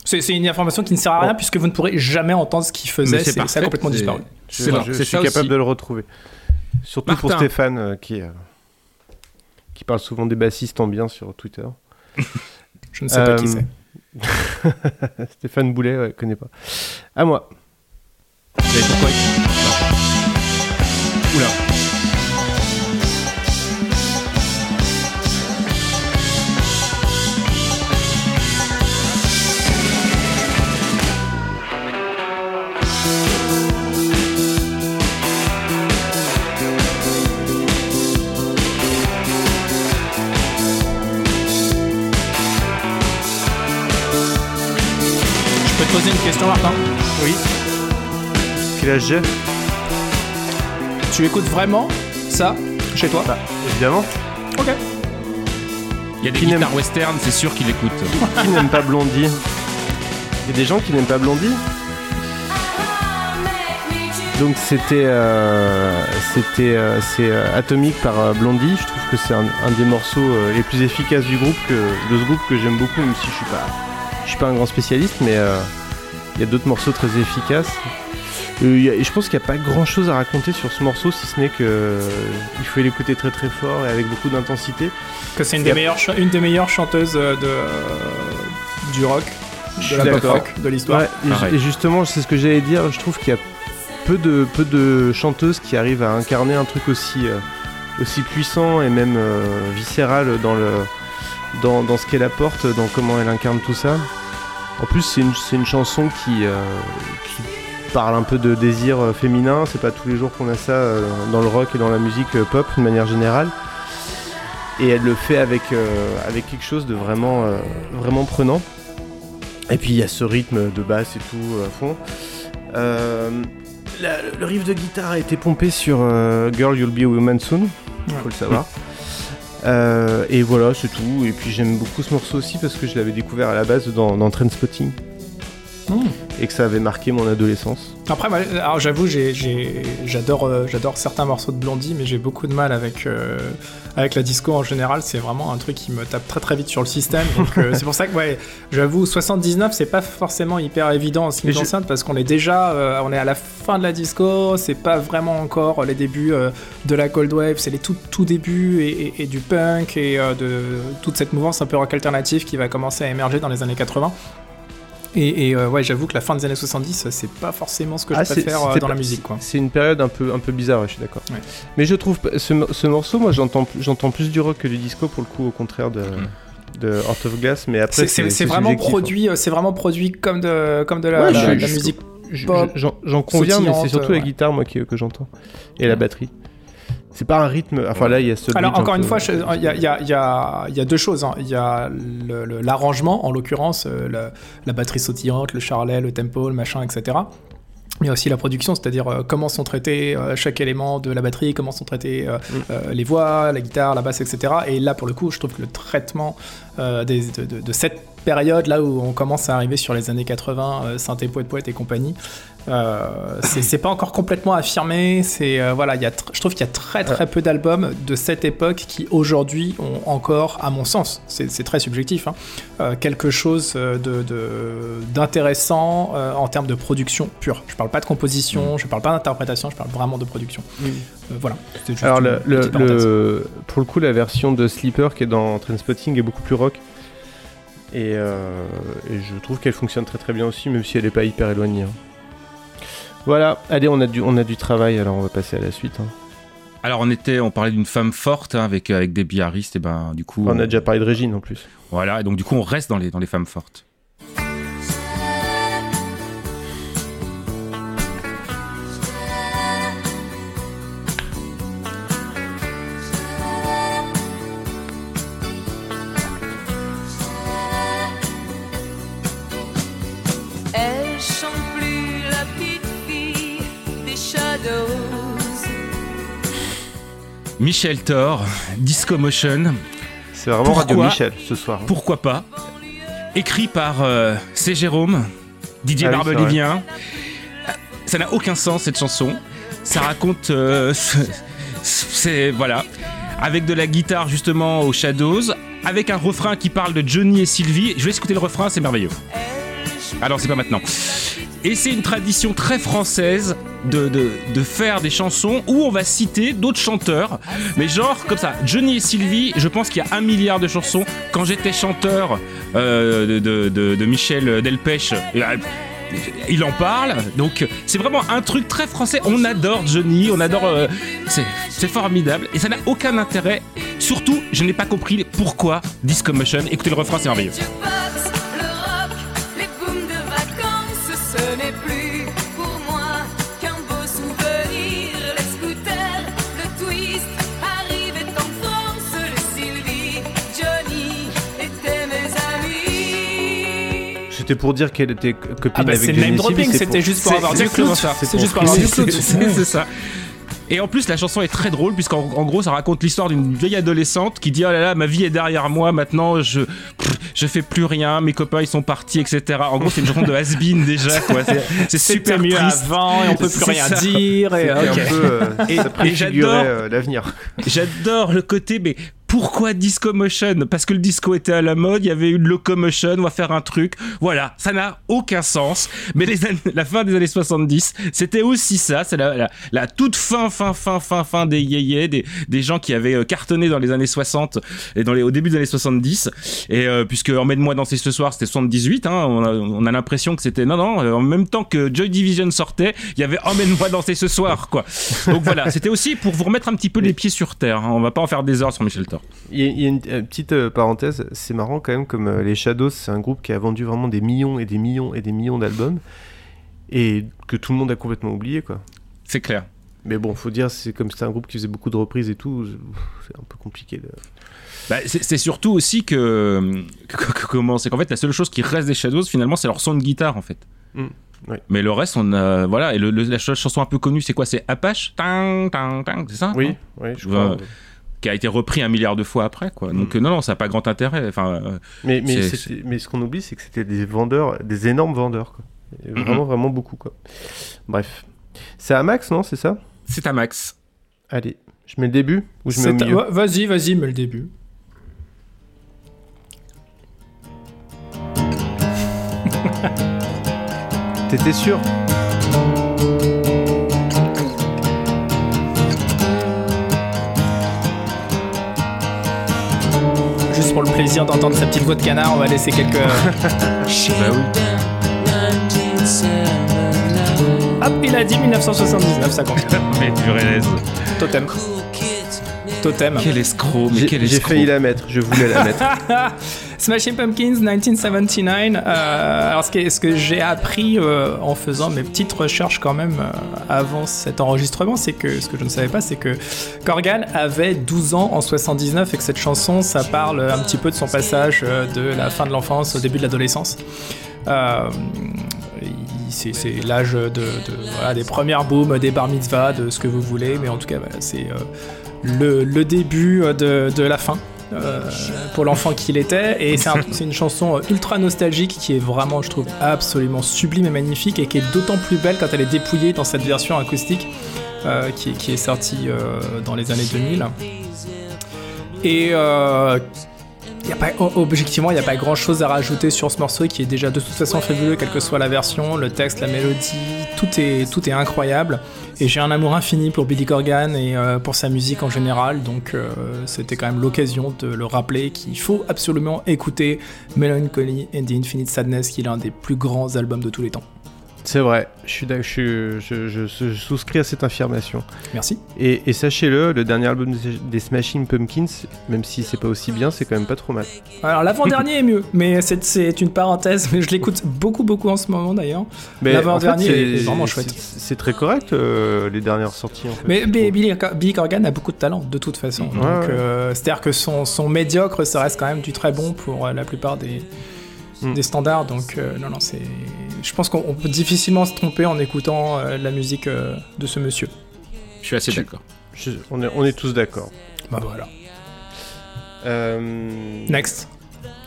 C'est une information qui ne sert à rien puisque vous ne pourrez jamais entendre ce qu'ils faisaient, Mais c'est ça parfait, a complètement c'est- disparu. Je, suis ça capable aussi. de le retrouver. Surtout pour. Stéphane euh, qui, euh, qui parle souvent des bassistes en bien sur Twitter. Je ne sais pas qui Euh, c'est. Stéphane Boulet, ouais, connais pas. À moi. Vous savez pourquoi Oula. Une question, Martin? Oui. Quel âge j'ai? Tu écoutes vraiment ça chez toi? Bah, évidemment. Ok. Il y a des Qui n'aime- guitares western, c'est sûr qu'il écoute. Qui n'aime pas Blondie? Il y a des gens qui n'aiment pas Blondie? Donc c'était euh, c'était euh, c'est euh, Atomic par euh, Blondie. Je trouve que c'est un, un des morceaux euh, les plus efficaces du groupe que de ce groupe que j'aime beaucoup, même si je suis pas je suis pas un grand spécialiste, mais euh, il y a d'autres morceaux très efficaces. Euh, a- je pense qu'il n'y a pas grand chose à raconter sur ce morceau, si ce n'est que euh, il faut l'écouter très très fort et avec beaucoup d'intensité. Que c'est une, des a- meilleures une des meilleures chanteuses euh, de, euh, du rock, Je de la pop rock de l'histoire. Ouais, et, Pareil. et justement, c'est ce que j'allais dire. Je trouve qu'il y a peu de, peu de chanteuses qui arrivent à incarner un truc aussi, euh, aussi puissant et même euh, viscéral dans, le, dans, dans ce qu'elle apporte, dans comment elle incarne tout ça. En plus, c'est une, chanson qui, euh, qui parle un peu de désir euh, féminin. C'est pas tous les jours qu'on a ça euh, dans le rock et dans la musique pop de manière générale. Et elle le fait avec, quelque chose de vraiment, prenant. Et puis il y a ce rythme de basse et tout à fond. Le riff de guitare a été pompé sur Girl You'll Be a Woman Soon, faut le savoir. Euh, et voilà, c'est tout. Et puis j'aime beaucoup ce morceau aussi parce que je l'avais découvert à la base dans, dans Trainspotting Mm. Et que ça avait marqué mon adolescence. Après, alors j'avoue, j'adore euh, j'adore certains morceaux de Blondie, mais j'ai beaucoup de mal avec, euh, avec la disco en général. C'est vraiment un truc qui me tape très très vite sur le système. Donc euh, c'est pour ça que, ouais, j'avoue, 79, c'est pas forcément hyper évident en ce qui me concerne parce qu'on est déjà, euh, on est à la fin de la disco, c'est pas vraiment encore les débuts euh, de la Cold Wave, c'est les tout, tout débuts et, et- et du punk et euh, de toute cette mouvance un peu rock alternatif qui va commencer à émerger dans les années 80. Et, et, euh, ouais, j'avoue que la fin des années 70, c'est pas forcément ce que Ah, je préfère euh, dans la musique. C'est une période un peu, un peu bizarre, ouais, je suis d'accord. Ouais. Mais je trouve ce, ce morceau, moi j'entends plus du rock que du disco pour le coup, au contraire de, de Heart of Glass. Mais après, C'est- vraiment hein. produit, euh, c'est vraiment produit comme de, comme de la, Ouais, la- je- la je- musique. J'en conviens, mais c'est surtout la guitare moi qui- que j'entends et la batterie. C'est pas un rythme. Enfin là, il y a ce. Alors encore une fois, il y a, y y deux choses. hein. Il y a l'arrangement, en l'occurrence, euh, la, batterie sautillante, le charlet, le tempo, le machin, etc. Il y a aussi la production, c'est-à-dire euh, comment sont traités euh, chaque élément de la batterie, comment sont traités Mm. les voix, la guitare, la basse, etc. Et là, pour le coup, je trouve que le traitement de, cette période, là où on commence à arriver sur les années 80, euh, synthé, poète, poète et compagnie, euh, c'est pas encore complètement affirmé. C'est euh, voilà, il y a je trouve qu'il y a très très peu d'albums de cette époque qui aujourd'hui ont encore, à mon sens, c'est très subjectif, hein, euh, quelque chose euh, de de- d'intéressant en termes de production pure. Je parle pas de composition, je parle pas d'interprétation, je parle vraiment de production. Mm. Voilà. Juste Alors le, le- le- pour le coup, la version de Sleeper qui est dans Trainspotting est beaucoup plus rock. Et, et je trouve qu'elle fonctionne très très bien aussi, même si elle n'est pas hyper éloignée. hein. Voilà, allez, on a, du, on a du travail, alors on va passer à la suite. hein. Alors on était, on parlait d'une femme forte hein, avec avec des biarristes et ben du coup On a déjà parlé de Régine en plus. voilà et donc du coup on reste dans les dans les femmes fortes. Michel Thor, Disco Motion. C'est vraiment Radio Pourquoi Michel ce soir. hein. Pourquoi pas Écrit par euh, C. Jérôme, Didier Ah oui, Barbelivien. Ça n'a aucun sens cette chanson. Ça raconte. euh, ce- c'est. Voilà. Avec de la guitare justement aux Shadows. Avec un refrain qui parle de Johnny et Sylvie. Je vais écouter le refrain, c'est merveilleux. Alors c'est pas maintenant. Et c'est une tradition très française de, de, de faire des chansons où on va citer d'autres chanteurs. Mais genre comme ça, Johnny et Sylvie, je pense qu'il y a un milliard de chansons. Quand j'étais chanteur euh, de, de, Michel Delpech, euh, il en parle. Donc c'est vraiment un truc très français. On adore Johnny, on adore... euh, c'est formidable. Et ça n'a aucun intérêt. Surtout, je n'ai pas compris pourquoi Disco Motion. Écoutez le refrain, c'est merveilleux. C'était pour dire qu'elle était copine Ah bah, avec c'est Johnny name dropping, c'était juste pour avoir du clout. ça. C'est juste pour avoir du clout. c'est- ça. Et en plus, la chanson est très drôle, puisqu'en en gros, ça raconte l'histoire d'une vieille adolescente qui dit Oh là là, ma vie est derrière moi, maintenant je, pff, je fais plus rien, mes copains ils sont partis, etc. En gros, c'est une chanson de has-been déjà, quoi. C'est- super mieux triste. avant et on peut plus rien ça. dire. Et, un peu, euh, Et- et préfigurait j'adore- euh, l'avenir. J'adore le côté, mais pourquoi Disco Motion? Parce que le disco était à la mode, il y avait eu de locomotion, on va faire un truc. Voilà, ça n'a aucun sens. Mais les années- la fin des années 70, c'était aussi ça. C'est la, la- la toute fin, fin, fin, fin, fin des yéyés, des, des gens qui avaient euh, cartonné dans les années 60 et dans les, au début des années 70. Et euh, puisque Emmène-moi danser ce soir, c'était 78, hein, on a, on a l'impression que c'était... Non, non, euh, en même temps que Joy Division sortait, il y avait Emmène-moi danser ce soir, quoi. Donc voilà, c'était aussi pour vous remettre un petit peu les pieds sur terre. hein. On va pas en faire des heures sur Michel Thor. Il y a, il y a une, euh, petite euh, parenthèse, c'est marrant quand même comme euh, les Shadows, c'est un groupe qui a vendu vraiment des millions et des millions et des millions d'albums et que tout le monde a complètement oublié quoi. C'est clair. Mais bon, faut dire, c'est comme c'était un groupe qui faisait beaucoup de reprises et tout, c'est un peu compliqué. De... Bah, c'est surtout aussi que, que- que- comment c'est qu'en fait la seule chose qui reste des Shadows finalement c'est leur son de guitare en fait. Mm, oui. Mais le reste on a voilà et le, le- la ch- chanson un peu connue c'est quoi? C'est Apache? Tang, tang, tang, c'est ça Oui, oui, je Ouais, crois. Qui a été repris un milliard de fois après quoi. Donc euh, non non ça n'a pas grand intérêt enfin euh, Mais, mais, mais ce qu'on oublie, c'est que c'était des vendeurs, des énormes vendeurs. Quoi. Vraiment, vraiment beaucoup. Quoi. Bref. C'est à Max, non C'est ça? C'est à Max. Allez, je mets le début ou je mets milieu? Vas-y, vas-y, mets le début. T'étais sûr? Juste pour le plaisir d'entendre sa petite voix de canard, on va laisser quelques. Bah oui. Hop, il a dit 1979, ça compte. Mais tu réalises. Totem. Totem. Quel escroc mais J'ai quel j'ai escroc. failli la mettre, je voulais la mettre. Smashing Pumpkins 1979. Euh, alors, ce que, ce que j'ai appris euh, en faisant mes petites recherches quand même euh, avant cet enregistrement, c'est que ce que je ne savais pas, c'est que Corgan avait 12 ans en 79 et que cette chanson, ça parle un petit peu de son passage de la fin de l'enfance au début de l'adolescence. C'est l'âge de, des premières booms, des bar mitzvahs, de ce que vous voulez, mais en tout cas, c'est le, le début de, de la fin. Euh, pour l'enfant qu'il était. Et c'est un- c'est une chanson euh, ultra nostalgique qui est vraiment je trouve absolument sublime et magnifique et qui est d'autant plus belle quand elle est dépouillée dans cette version acoustique euh, qui, est- qui est sortie dans les années 2000 et objectivement, il n'y a pas grand chose à rajouter sur ce morceau qui est déjà de toute façon fabuleux, quelle que soit la version, le texte, la mélodie, tout est, tout est incroyable. Et j'ai un amour infini pour Billy Corgan et euh, pour sa musique en général, donc euh, c'était quand même l'occasion de le rappeler qu'il faut absolument écouter Melancholy and the Infinite Sadness, qui est l'un des plus grands albums de tous les temps. C'est vrai, je, suis je, suis- je, je- je souscris à cette affirmation. Merci. Et, et sachez-le, le dernier album des- Smashing Pumpkins, même si c'est pas aussi bien, c'est quand même pas trop mal. Alors l'avant-dernier est mieux, mais c'est- une parenthèse, mais je l'écoute beaucoup beaucoup en ce moment d'ailleurs. Mais en fait, L'avant-dernier est vraiment chouette. c'est- très correct, euh, les dernières sorties. En fait, Mais. Billy, Billy Corgan a beaucoup de talent, de toute façon. Ouais, Donc, ouais. euh, C'est-à-dire que son, son médiocre, ça reste quand même du très bon pour euh, la plupart des, Mm. des standards. Donc, non, non, c'est. Je pense qu'on on peut difficilement se tromper en écoutant euh, la musique euh, de ce monsieur. Je suis assez d'accord. On, est, on est tous d'accord. Bah voilà. Euh, Next.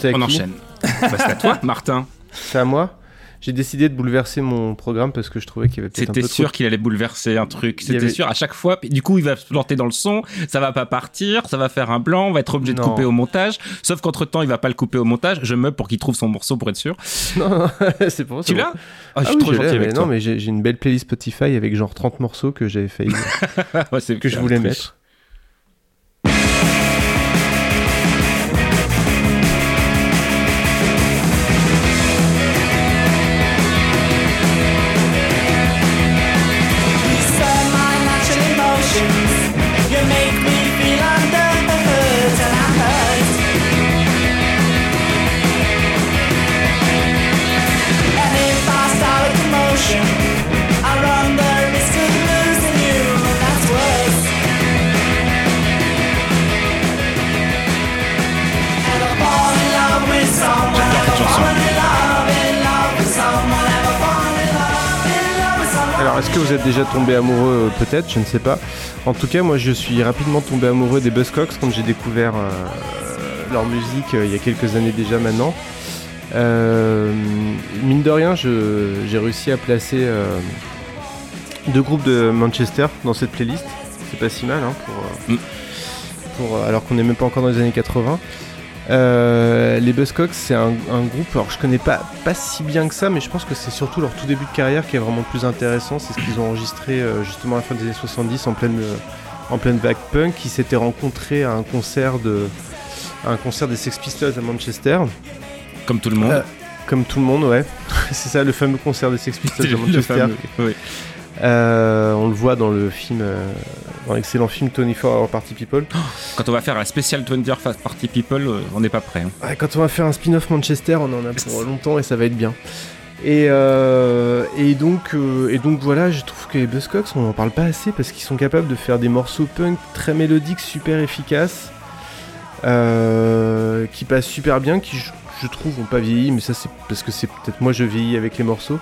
On enchaîne. Bah, c'est à toi, Martin. C'est à moi? J'ai décidé de bouleverser mon programme parce que je trouvais qu'il y avait peut-être un peu C'était sûr qu'il allait bouleverser un truc. C'était avait- sûr à chaque fois. Du coup, il va se planter dans le son. Ça va pas partir. Ça va faire un blanc. On va être obligé de couper au montage. Sauf qu'entre temps, il va pas le couper au montage. Je meuble pour qu'il trouve son morceau pour être sûr. Non, c'est pour ça. Tu l'as? Ah, je suis oui, trop je gentil avec mais toi. Non, mais j'ai une belle playlist Spotify avec genre 30 morceaux que j'avais failli. Ouais, que je voulais mettre. Est-ce que vous êtes déjà tombé amoureux euh, Peut-être, je ne sais pas. En tout cas, moi, je suis rapidement tombé amoureux des Buzzcocks quand j'ai découvert euh, leur musique euh, il y a quelques années déjà maintenant. Euh, mine de rien, j'ai réussi à placer deux groupes de Manchester dans cette playlist. C'est pas si mal, hein, pour, Mm. pour, alors qu'on n'est même pas encore dans les années 80. Euh, les Buzzcocks, c'est un, un groupe, alors je connais pas, pas si bien que ça, mais je pense que c'est surtout leur tout début de carrière qui est vraiment le plus intéressant. C'est ce qu'ils ont enregistré euh, justement à la fin des années 70 en pleine, euh, en pleine vague punk, qui s'étaient rencontrés à un concert, de, à un concert des Sex Pistols à Manchester. Comme tout le monde. Euh, comme tout le monde, ouais. c'est ça, le fameux concert des Sex Pistols à Manchester. fameux, oui. Euh, on le voit dans le film, euh, dans l'excellent film 24 Hour Party People. Quand on va faire un spécial 20 Fast Party People, euh, on n'est pas prêt. hein. Ouais, quand on va faire un spin-off Manchester, on en a pour longtemps et ça va être bien. Et, euh, et, donc, et donc voilà, je trouve que les Buzzcocks, on n'en parle pas assez parce qu'ils sont capables de faire des morceaux punk très mélodiques, super efficaces, qui passent super bien, qui je, je trouve ont pas vieilli, mais ça c'est parce que c'est peut-être moi je vieillis avec les morceaux.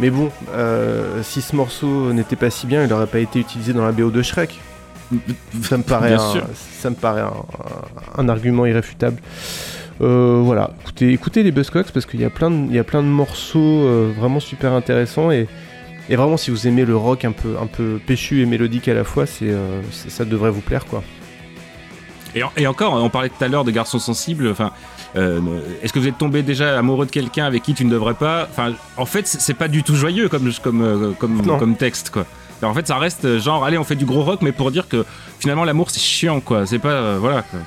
Mais bon, euh, si ce morceau n'était pas si bien, il n'aurait pas été utilisé dans la BO de Shrek. Ça me paraît, Bien un, sûr. ça me paraît un, un- un argument irréfutable. Euh, voilà, écoutez, écoutez les Buzzcocks parce qu'il y a plein de, il y a plein de morceaux euh, vraiment super intéressants et, et vraiment si vous aimez le rock un peu, un peu péchu et mélodique à la fois, c'est- ça devrait vous plaire quoi. Et, en- et encore, on parlait tout à l'heure de garçons sensibles. Enfin, euh, est-ce que vous êtes tombé déjà amoureux de quelqu'un avec qui tu ne devrais pas? Enfin, en fait, c'est pas du tout joyeux comme comme euh, comme, comme texte quoi. Alors, en fait, ça reste genre, allez, on fait du gros rock, mais pour dire que finalement l'amour c'est chiant quoi. C'est pas euh, voilà. Quoi.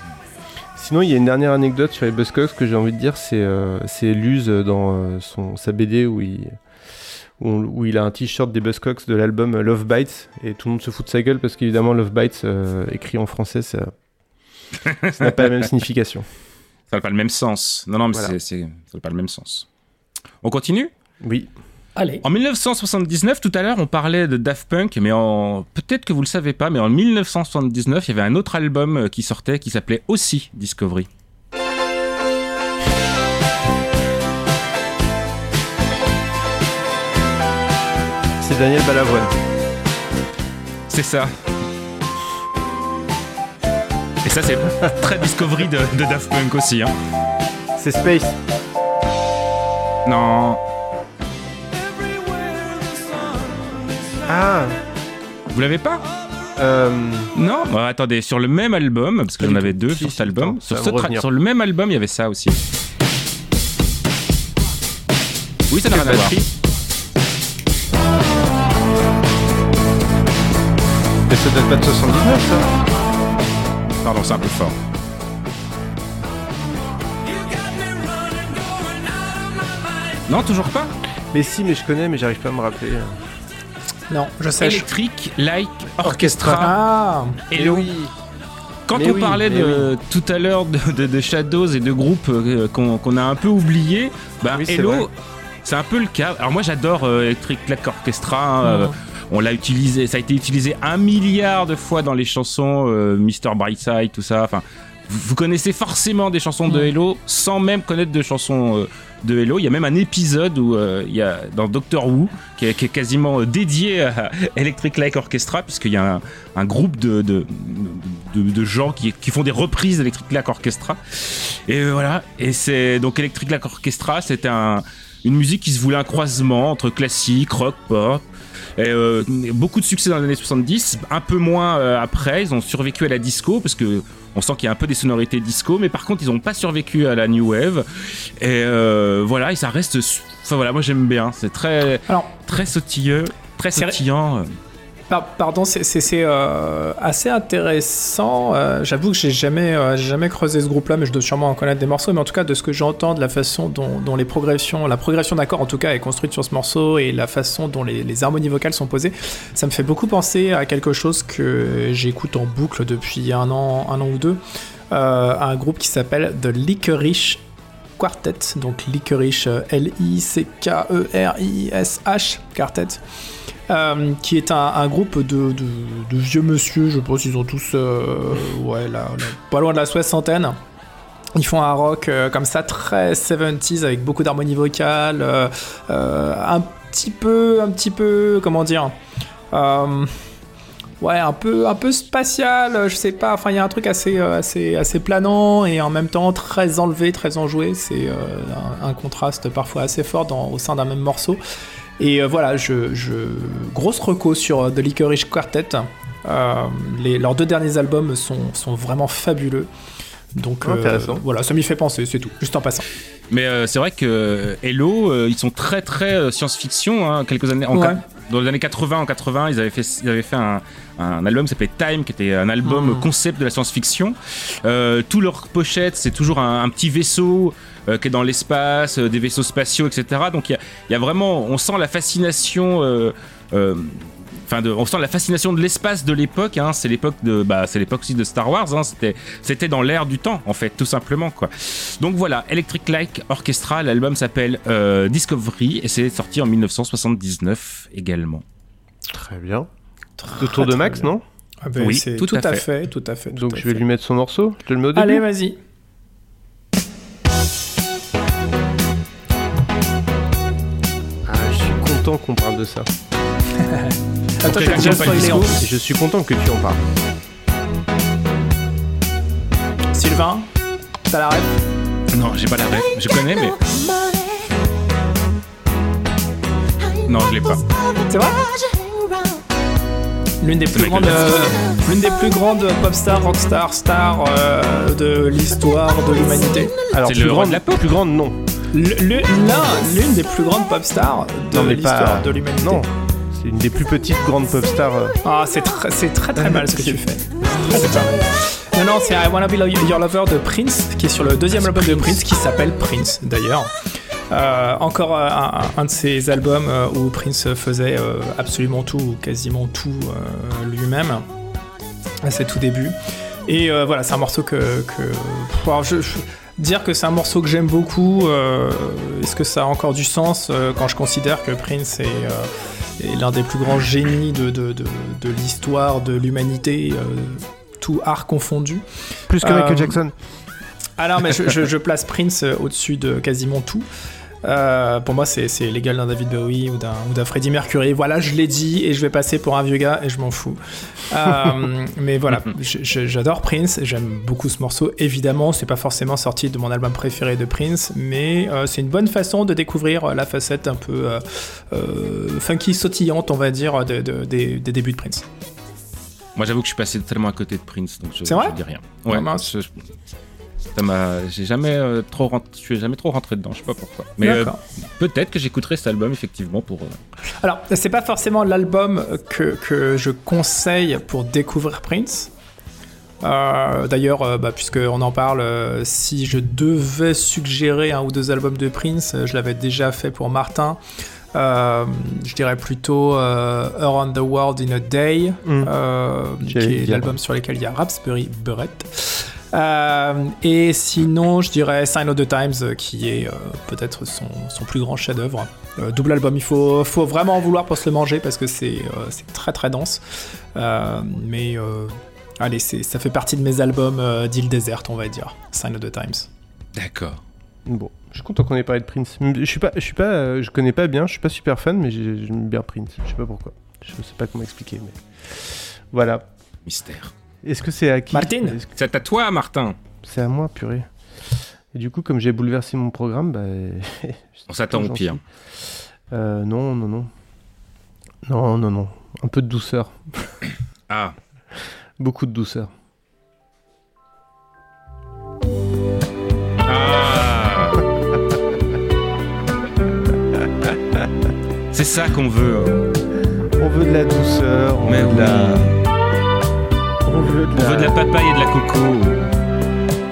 Sinon, il y a une dernière anecdote sur les Buzzcocks que j'ai envie de dire, c'est euh, c'est Luz dans euh, son, sa BD où il, où il a un t-shirt des Buzzcocks de l'album Love Bites et tout le monde se fout de sa gueule parce qu'évidemment Love Bites euh, écrit en français ça ça n'a pas la même signification. Ça n'a pas le même sens. Non, non, mais Voilà. c'est- c'est ça n'a pas le même sens. On continue? Oui. Allez. En 1979, tout à l'heure, on parlait de Daft Punk, mais en... peut-être que vous le savez pas, mais en 1979, il y avait un autre album euh, qui sortait qui s'appelait aussi Discovery. C'est Daniel Balavoine. C'est ça. Et ça, c'est très Discovery de, de Daft Punk aussi. Hein. C'est Space. Non. Ah Vous l'avez pas? Euh, Non? Bah, Attendez, sur le même album, parce que j'en avais deux sur cet album, sur, ce le même album, il y avait ça aussi. Oui, ça n'a rien à voir. Mais ça date pas de 79 ça Pardon, c'est un peu fort. Non, toujours pas Mais si, mais je connais, mais j'arrive pas à me rappeler. Non, je sais. Electric Light Orchestra. Ah Hello. Quand Mais on oui, parlait de, tout à l'heure de, de- de Shadows et de groupes euh, qu'on a un peu oubliés, bah Oui. Hello, c'est un peu le cas. Alors moi j'adore euh, Electric Light Orchestra. hein, euh, Mhm. On l'a utilisé, ça a été utilisé un milliard de fois dans les chansons euh, Mr Brightside, tout ça. Enfin, vous, connaissez forcément des chansons de Mhm. Hello sans même connaître de chansons euh, de Hello. Il y a même un épisode où euh, il y a dans Doctor Who qui est, qui est quasiment euh, dédié à Electric Light Orchestra puisqu'il y a un, un groupe de, de, de, de gens qui, qui font des reprises d'Electric Light Orchestra. Et voilà. Et c'est donc Electric Light Orchestra, c'était un, une musique qui se voulait un croisement entre classique, rock, pop. Et, euh, beaucoup de succès dans les années 70, un peu moins euh, après, ils ont survécu à la disco parce que on sent qu'il y a un peu des sonorités disco, mais par contre ils n'ont pas survécu à la new wave. Et euh, voilà, et ça reste, enfin voilà, moi j'aime bien, c'est très, très sautilleux, très sautillant. Par- pardon, c'est- euh, assez intéressant. Euh, J'avoue que j'ai jamais, euh, jamais creusé ce groupe-là, mais je dois sûrement en connaître des morceaux. Mais en tout cas, de ce que j'entends, de la façon dont, la progression d'accords en tout cas est construite sur ce morceau et la façon dont les, harmonies vocales sont posées, ça me fait beaucoup penser à quelque chose que j'écoute en boucle depuis un an, un an ou deux, un groupe qui s'appelle The Licorice Quartet, donc Licorice L-I-C-K-E-R-I-S-H, Quartet, euh, qui est un, groupe de, vieux monsieur, je pense qu'ils ont tous, euh, ouais, là, pas loin de la soixantaine. Ils font un rock euh, comme ça, très 70s, avec beaucoup d'harmonie vocale, un petit peu, un petit peu, comment dire, ouais, un peu, un peu spatial, je sais pas. Enfin, il y a un truc assez, assez, assez planant et en même temps très enlevé, très enjoué. C'est un, contraste parfois assez fort au sein d'un même morceau. Et euh, voilà, je, je grosse reco sur euh, The Licorice Quartet. Euh, les, leurs deux derniers albums sont, sont vraiment fabuleux. Donc euh, Intéressant. voilà, ça m'y fait penser, c'est tout, juste en passant. Mais euh, c'est vrai que Hello, euh, ils sont très très euh, science-fiction. hein, quelques années, en Ouais. dans les années 80, en 80, ils avaient fait, ils avaient fait un, un album qui s'appelait Time, qui était un album Mm. concept de la science-fiction. Euh, tous leurs pochettes, c'est toujours un, un petit vaisseau euh, qui est dans l'espace, euh, des vaisseaux spatiaux, etc. Donc il y a, il y a vraiment, on sent la fascination. euh, euh, Enfin, de, on sent la fascination de l'espace de l'époque. Hein, c'est l'époque de, bah, c'est l'époque aussi de Star Wars. Hein, c'était, c'était dans l'air du temps, en fait, tout simplement, quoi. Donc voilà, Electric Light Orchestra. L'album s'appelle euh, Discovery et c'est sorti en 1979 également. Très bien. Le tour de Max, non? Ah ben, Oui, c'est tout tout, à à fait. fait, tout à fait. tout Donc à je vais fait. lui mettre son morceau. Je te le mets au début. Allez, vas-y. Content qu'on parle de ça. Attends, spoilé en plus. Je suis content que tu en parles. Sylvain, t'as la rêve Non, j'ai pas la ref. Je connais, mais non, je l'ai pas. C'est vrai? L'une des plus grandes, de- euh, l'une des plus grandes pop stars, rockstar, stars euh, de l'histoire de l'humanité. Alors C'est plus le roi grande, de la pop. plus grande, non. L'une des plus grandes pop stars de l'histoire de l'humanité. Non. C'est une des plus petites grandes pop stars. euh. Ah, c'est très, très très mal ce que tu fais. C'est pas mal. Non, non, c'est I Wanna Be Your Lover de Prince, qui est sur le deuxième album de Prince, qui s'appelle Prince d'ailleurs. Euh, encore euh, un, un de ces albums euh, où Prince faisait absolument tout, ou quasiment tout lui-même à ses tout débuts. Et voilà, c'est un morceau que. que pff, alors, je- je- dire que c'est un morceau que j'aime beaucoup, euh, est-ce que ça a encore du sens euh, quand je considère que Prince est. euh, est l'un des plus grands génies de, de, de, de l'histoire de l'humanité, tout art confondu. Plus que Michael Jackson. Non, mais je, je- je place Prince au-dessus de quasiment tout. Euh, pour moi, c'est l'égal d'un David Bowie ou d'un Freddie Mercury. Voilà, je l'ai dit et je vais passer pour un vieux gars et je m'en fous. Euh, mais voilà, j'adore Prince, j'aime beaucoup ce morceau. Évidemment, c'est pas forcément sorti de mon album préféré de Prince, mais euh, c'est une bonne façon de découvrir la facette un peu funky, sautillante, on va dire, de- de- des, des débuts de Prince. Moi, j'avoue que je suis passé tellement à côté de Prince, donc je, C'est vrai je dis rien. Ouais, mince. je- je- ça m'a, j'ai jamais euh, trop, rent- je suis jamais trop rentré dedans, je sais pas pourquoi. Mais euh, peut-être que j'écouterai cet album effectivement pour. euh, Alors, c'est pas forcément l'album que, que je conseille pour découvrir Prince. Euh, D'ailleurs, euh, bah, puisqu'on en parle, euh, si je devais suggérer un ou deux albums de Prince, euh, je l'avais déjà fait pour Martin. Euh, je dirais plutôt euh, Around the World in a Day, Mm. euh, J'allais qui est l'album sur lequel il y a Raspberry Beret. Euh, et sinon, je dirais Sign of the Times, euh, qui est euh, peut-être son, son plus grand chef-d'œuvre. Euh, double album, il faut, faut vraiment en vouloir pour se le manger parce que c'est euh, c'est très très dense. Euh, mais euh, allez, ça fait partie de mes albums euh, d'île déserte, on va dire. Sign of the Times. D'accord. Bon. Je suis content qu'on ait parlé de Prince. Je suis pas, je suis pas, euh, je connais pas bien, je suis pas super fan, mais j'ai- j'aime bien Prince. Je sais pas pourquoi. Je sais pas comment expliquer, mais voilà. Mystère. Est-ce que c'est à qui Martine que- C'est à toi, Martin. C'est à moi, purée. Et du coup, comme j'ai bouleversé mon programme, bah. On s'attend au pire. Euh, non, non, non. Non, non, non. Un peu de douceur. Ah. Beaucoup de douceur. Ah. C'est ça qu'on veut. hein. On veut de la douceur, on Mais veut de la. On veut de On veut de la papaye et de la coco.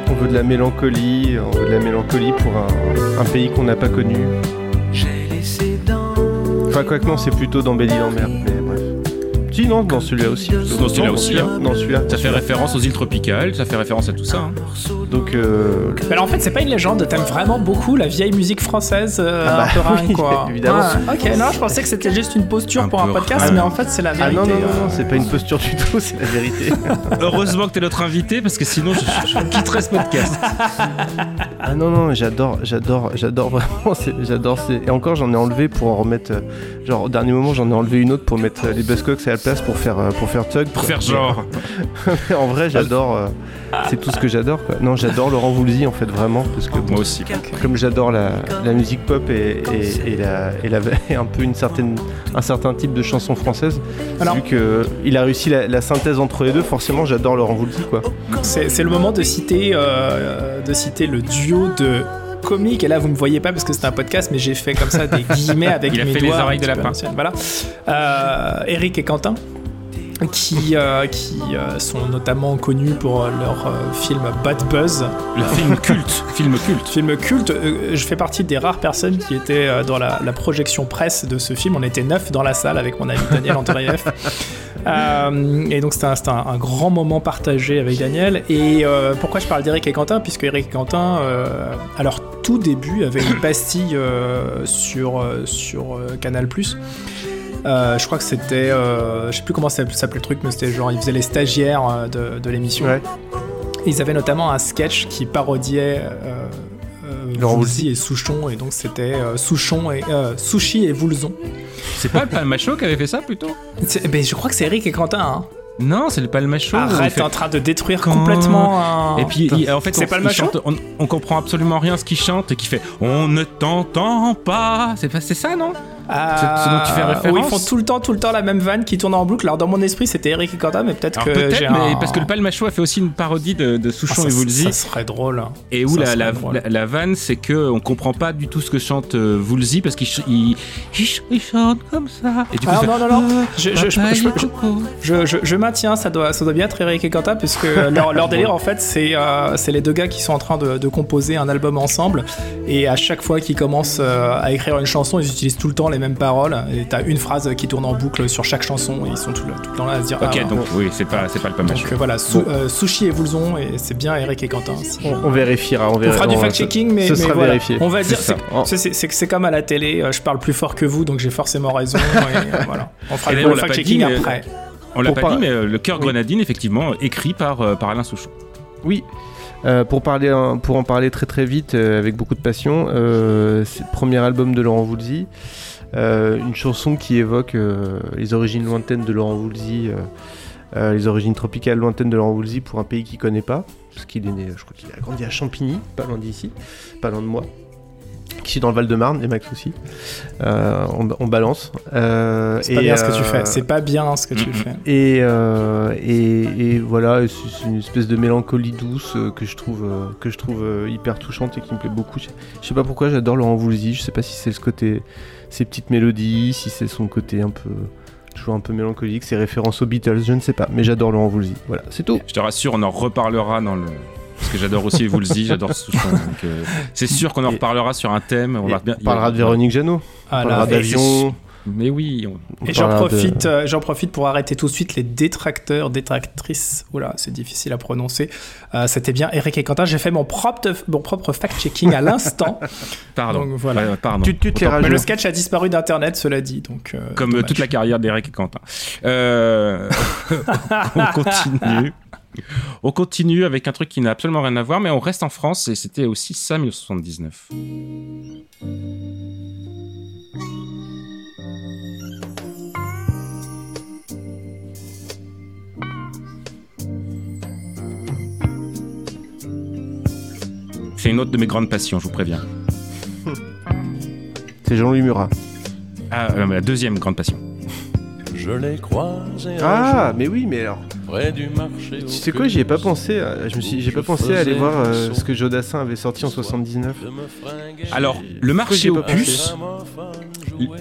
On veut de la mélancolie, on veut de la mélancolie pour un, un pays qu'on n'a pas connu. Enfin, quoi que non, c'est plutôt dans Belly Lambert, mais. Si, non, dans celui-là aussi. Dans celui-là aussi, hein. Dans celui-là. Ça fait référence aux îles tropicales, ça fait référence à tout ça. hein. Donc, euh, alors en fait, c'est pas une légende, t'aimes vraiment beaucoup la vieille musique française euh, Ah bah un peu ringue, quoi. évidemment. Ah, ok, non, je pensais que c'était juste une posture pour un podcast, mais en fait, c'est la Ah vérité. non, non, non, euh. non, c'est pas une posture du tout, c'est la vérité. Heureusement que t'es notre invité parce que sinon je, je quitterais ce podcast. Ah non, non, j'adore, j'adore, j'adore vraiment, j'adore. c'est- Et encore, j'en ai enlevé pour en remettre. Genre, au dernier moment, j'en ai enlevé une autre pour mettre les Buzzcocks à la pour faire, euh, pour faire Tug. Pour quoi. faire genre. En vrai, j'adore. euh, c'est tout ce que j'adore, quoi. Non, j'adore Laurent Voulzy, en fait, vraiment. Parce que, bon, Moi aussi. comme j'adore la, la musique pop et, et, et la, et, la, et un peu une certaine, un certain type de chanson française, Alors- vu qu'il a réussi la, la synthèse entre les deux, forcément, j'adore Laurent Voulzy, quoi. C'est c'est le moment de citer, euh, de citer le duo de comiques. Et là, vous me voyez pas parce que c'est un podcast, mais j'ai fait comme ça des guillemets avec Il a mes fait les doigts. oreilles un de lapin. Voilà. Euh, Eric et Quentin. Qui, euh, qui euh, sont notamment connus pour euh, leur euh, film Bad Buzz. Le film culte. Film culte. Film culte. Je fais partie des rares personnes qui étaient dans la, la projection presse de ce film. On était neuf dans la salle avec mon ami Daniel Andreev. Et donc c'était un, un- un grand moment partagé avec Daniel. Et pourquoi je parle d'Eric et Quentin? Puisque Eric et Quentin, à leur tout début, avaient une pastille euh, sur, euh, sur euh, Canal+. Euh, je crois que c'était, euh, je sais plus comment ça s'appelait le truc, mais c'était genre ils faisaient les stagiaires euh, de, de l'émission. Ouais. Ils avaient notamment un sketch qui parodiait euh, euh, Laurent Voulzy et Souchon, et donc c'était euh, Souchon et euh, Sushi et Voulzon. C'est pas le Palmacho qui avait fait ça plutôt? C'est- Ben, je crois que c'est Eric et Quentin. Hein. Non, c'est le Palmacho. où il Arrête, fait- en train de détruire Quand- complètement un... Et puis, il- en fait, c'est on, pas le chante- on, on comprend absolument rien ce qu'il chante et qui fait On ne t'entend pas. C'est pas- ça, non? Ce dont tu fais Euh, référence Où ils font tout le temps, tout le temps la même vanne qui tourne en boucle. Alors dans mon esprit, c'était Eric et Quentin, mais peut-être que peut-être, j'ai mais un... parce que le Palmacho a fait aussi une parodie de, de Ah, Souchon ça, et Woolsey. ça serait drôle. Et où la, la, drôle. la- la vanne, c'est que on comprend pas du tout ce que chante euh, Woolsey parce qu'il ch- il, il chante comme ça. Et du coup, Ah non, non, non, Ah, je, je, je, je- je- maintiens, ça doit, ça doit bien être Eric et Quentin, puisque leur, leur délire, en fait, c'est euh, les deux gars qui sont en train de, de composer un album ensemble, et à chaque fois qu'ils commencent euh, à écrire une chanson, ils utilisent tout le temps les mêmes paroles, et t'as une phrase qui tourne en boucle sur chaque chanson, et ils sont tout le, tout le temps là à se dire... Ok, ah, donc oui, c'est pas, c'est pas le Palmacho. donc, euh, voilà, Sou- euh, Sushi et Voulzon, et c'est bien Eric et Quentin. On, on vérifiera, on, fera du fact-checking, mais, ce mais sera voilà. vérifié. On va dire, C'est c'est comme à la télé, euh, je parle plus fort que vous, donc j'ai forcément raison. et, euh, voilà. On fera Et le pas fact-checking après. On l'a pas dit, mais euh, le cœur Oui. grenadine, effectivement, écrit par, euh, par Alain Souchon. Oui. Euh, pour, parler, pour en parler très très vite, euh, avec beaucoup de passion, euh, c'est le premier album de Laurent Voulzy. Euh, une chanson qui évoque euh, les origines lointaines de Laurent Voulzy, euh, les origines tropicales lointaines de Laurent Voulzy pour un pays qu'il connaît pas. Parce qu'il est né, je crois qu'il a grandi à Champigny, pas loin d'ici, pas loin de moi. Qui est dans le Val-de-Marne, et Max aussi. Euh, on, on balance. Euh, C'est pas bien ce que tu fais. C'est pas bien ce que tu fais. et, et, et voilà, c'est une espèce de mélancolie douce que je trouve, que je trouve hyper touchante et qui me plaît beaucoup. Je, sais pas pourquoi j'adore Laurent Voulzy, je sais pas si c'est ce côté, ses petites mélodies, si c'est son côté un peu, toujours un peu mélancolique, ses références aux Beatles, je ne sais pas, mais j'adore Laurent Voulzy. Voilà, c'est tout. Je te rassure, on en reparlera dans le. Parce que j'adore aussi Woolsey, j'adore Souchon. euh, c'est sûr qu'on en Et- reparlera sur un thème. On, va bien, on parlera de Véronique Jeannot, on Ah, parlera d'avion. Mais oui, on- Et j'en de- profite, euh, j'en profite pour arrêter tout de suite les détracteurs, détractrices. Oula, c'est difficile à prononcer. Euh, C'était bien Eric et Quentin. J'ai fait mon propre, mon propre fact-checking à l'instant. pardon. Donc, voilà. Ouais, pardon. Tu- tu te les Mais rajoutes. le sketch a disparu d'internet, cela dit. Donc, euh, Comme dommage. toute la carrière d'Eric et Quentin. Euh, on continue. On continue avec un truc qui n'a absolument rien à voir, mais on reste en France et c'était aussi ça 1979. C'est une autre de mes grandes passions, je vous préviens. C'est Jean-Louis Murat. Ah, euh, la deuxième grande passion. Je l'ai croisé Ah, mais oui, mais alors. près du marché. Tu sais quoi, j'y ai pas pensé. euh, Je me suis, j'ai pas pensé à aller voir euh, ce que Jodassin avait sorti en 79. Alors, le marché aux puces,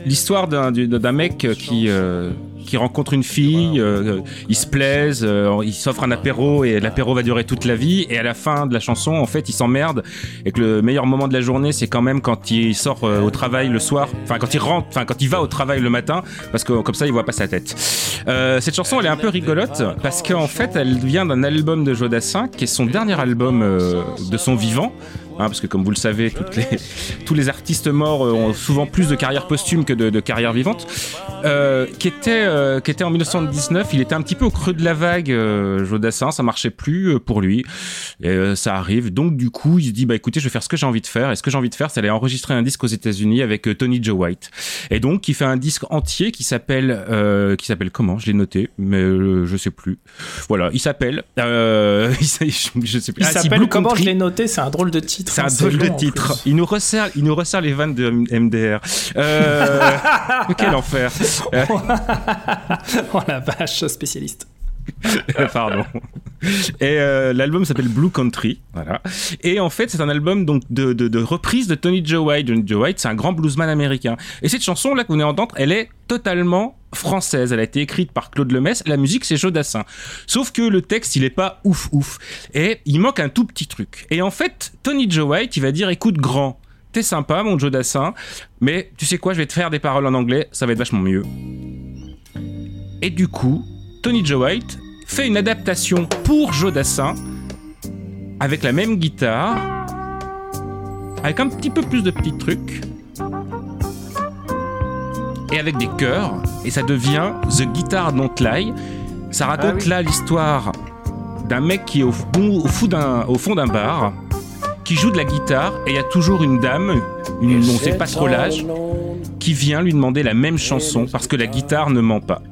l'histoire d'un du- d'un mec qui euh, qui rencontre une fille, euh, ils se plaisent, euh, il s'offre un apéro et l'apéro va durer toute la vie et à la fin de la chanson, en fait, il s'emmerde et que le meilleur moment de la journée, c'est quand même quand il sort euh, au travail le soir, enfin quand il rentre, enfin quand il va au travail le matin parce que comme ça, il voit pas sa tête. Euh, cette chanson, elle est un peu rigolote parce qu'en fait, elle vient d'un album de Jodassin qui est son dernier album euh, de son vivant. Hein, parce que comme vous le savez, toutes les, tous les artistes morts euh, ont souvent plus de carrière posthume que de, de carrière vivante. Euh, qui, était, euh, qui était en 1979, il était un petit peu au creux de la vague, euh, Jodassin, ça marchait plus pour lui. Et, ça arrive, donc du coup, il se dit, bah écoutez, je vais faire ce que j'ai envie de faire. Et ce que j'ai envie de faire, c'est aller enregistrer un disque aux États-Unis avec Tony Joe White. Et donc, il fait un disque entier qui s'appelle, qui s'appelle comment? Je l'ai noté, mais je sais plus. Voilà, il s'appelle, s'appelle- je sais plus. Il Ah, si, s'appelle Blue comment? Country. je l'ai noté C'est un drôle de titre. C'est un drôle de titre. Il nous resserre, il nous resserre les vannes de MDR. Euh, quel enfer. Euh, oh la vache, spécialiste. Pardon. Et euh, l'album s'appelle Blue Country, voilà. Et en fait, c'est un album donc de, de, de reprise de Tony Joe White. Tony Joe White, c'est un grand bluesman américain. Et cette chanson là que vous venez d'entendre, elle est totalement française. Elle a été écrite par Claude Lemess. La musique, c'est Jodassin. Sauf que le texte, il est pas ouf ouf. Et il manque un tout petit truc. Et en fait, Tony Joe White, il va dire, écoute grand. T'es sympa, mon Jodassin, mais tu sais quoi, je vais te faire des paroles en anglais, ça va être vachement mieux. Et du coup, Tony Joe White fait une adaptation pour Jodassin avec la même guitare, avec un petit peu plus de petits trucs, et avec des chœurs, et ça devient The Guitar Don't Lie. Ça raconte Ah oui. là l'histoire d'un mec qui est au, fond- au d'un- au fond d'un bar, qui joue de la guitare, et il y a toujours une dame, une, on sait pas trop l'âge, qui vient lui demander la même chanson parce que la guitare ne ment pas.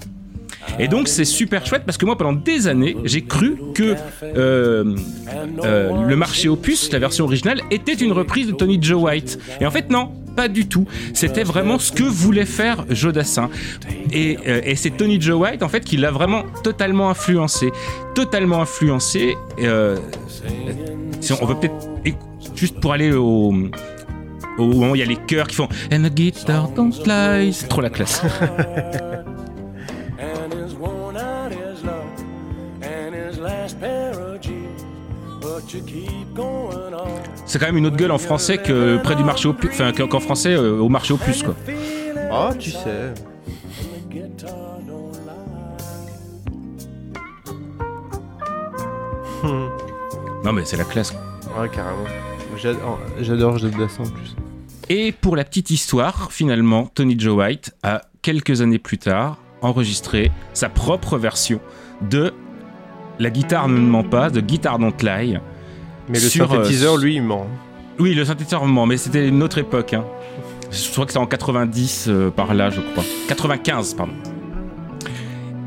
Et donc c'est super chouette parce que moi pendant des années j'ai cru que euh, euh, le marché opus, la version originale, était une reprise de Tony Joe White. Et en fait non, pas du tout. C'était vraiment ce que voulait faire Jodassin. Et, euh, et c'est Tony Joe White en fait qui l'a vraiment totalement influencé, totalement influencé. on, on peut peut-être juste pour aller au au moment où il y a les chœurs qui font And the guitar don't lie, c'est trop la classe. C'est quand même une autre gueule en français que près du marché enfin qu'en français euh, au marché opus quoi. Oh, tu sais. Non mais c'est la classe. Ouais, carrément. J'adore, j'adore Jodassin en plus. Et pour la petite histoire, finalement, Tony Joe White a quelques années plus tard enregistré sa propre version de La guitare ne ment pas, de Guitar Don't Lie. Mais le sur, euh, synthétiseur, lui, il ment. Oui, le synthétiseur ment, mais c'était une autre époque. hein. Je crois que c'était en 90 euh, par là, je crois. 95, pardon.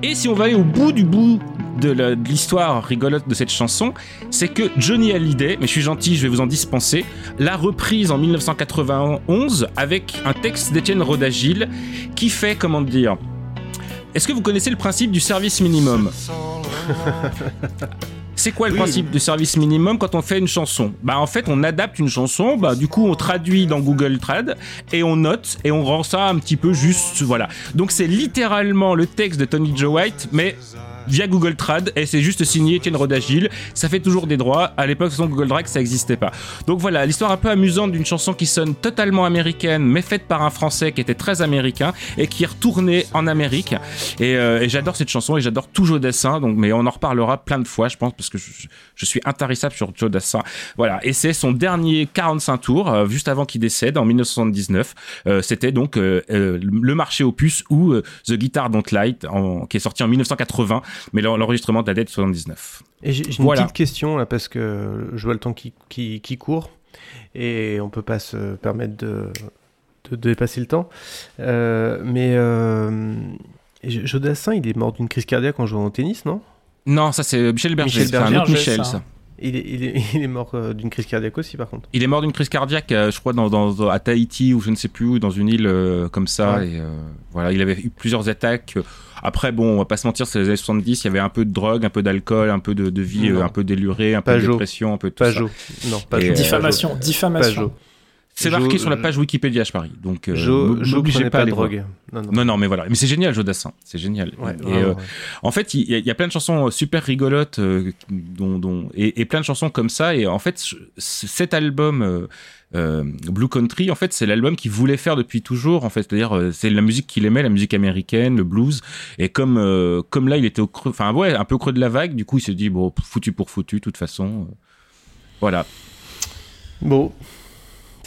Et si on va aller au bout du bout de l'histoire rigolote de cette chanson, c'est que Johnny Hallyday, mais je suis gentil, je vais vous en dispenser, l'a reprise en 1991 avec un texte d'Étienne Rodagil qui fait, comment dire, est-ce que vous connaissez le principe du service minimum? c'est quoi le Oui. principe du service minimum quand on fait une chanson? Bah en fait on adapte une chanson, bah du coup on traduit dans Google Trad et on note et on rend ça un petit peu juste, voilà. Donc c'est littéralement le texte de Tony Joe White, mais via Google Trad et c'est juste signé Étienne Rodagil. Ça fait toujours des droits. À l'époque, façon, Google Drag ça n'existait pas. Donc voilà, l'histoire un peu amusante d'une chanson qui sonne totalement américaine, mais faite par un Français qui était très américain et qui est retourné en Amérique. Et, euh, et j'adore cette chanson et j'adore tout Joe Dassin. Donc, mais on en reparlera plein de fois, je pense, parce que je, je suis intarissable sur Joe Dassin. Voilà, et c'est son dernier 45 tours, euh, juste avant qu'il décède en 1979. Euh, C'était donc euh, euh, le marché opus ou The Guitar Don't Light, en- qui est sorti en 1980 mais l'en- l'enregistrement date de 79. Et j'ai j'ai une petite question là parce que je vois le temps qui, qui, qui court et on peut pas se permettre de, de, de dépasser le temps. Euh, mais euh, Jodassin, il est mort d'une crise cardiaque en jouant au tennis, non? Non, ça c'est Michel Berger. Michel c'est un Berger, autre Michel, ça. Il est, il est, il est mort euh, d'une crise cardiaque aussi, par contre. Il est mort d'une crise cardiaque, euh, je crois, dans, dans- à Tahiti ou je ne sais plus où, dans une île euh, comme ça. Ouais. Et euh, voilà, il avait eu plusieurs attaques. Après, bon, on va pas se mentir, c'est les années 70, il y avait un peu de drogue, un peu d'alcool, un peu de, de vie Non. un peu délurée, un peu de dépression, un peu de tout ça. Pajot. Non, pas Et, Jo. euh, Diffamation, diffamation. Pajot. C'est marqué sur la page Wikipédia, je parie. Donc, euh, m'obligez prenait pas à voir. drogue. Non, non. Non, non, mais voilà. Mais c'est génial, Jodassin. C'est génial. Ouais, et, vraiment, euh, ouais. En fait, il y, a- il y a plein de chansons euh, super rigolotes euh, dont, dont- et, et plein de chansons comme ça. Et en fait, cet album euh, euh, Blue Country, en fait, c'est l'album qu'il voulait faire depuis toujours. En fait, c'est-à-dire, euh, c'est la musique qu'il aimait, la musique américaine, le blues. Et comme euh, comme là, il était au creux, enfin ouais, un peu au creux de la vague. Du coup, il s'est dit bon, foutu pour foutu, de toute façon. euh, voilà. Bon.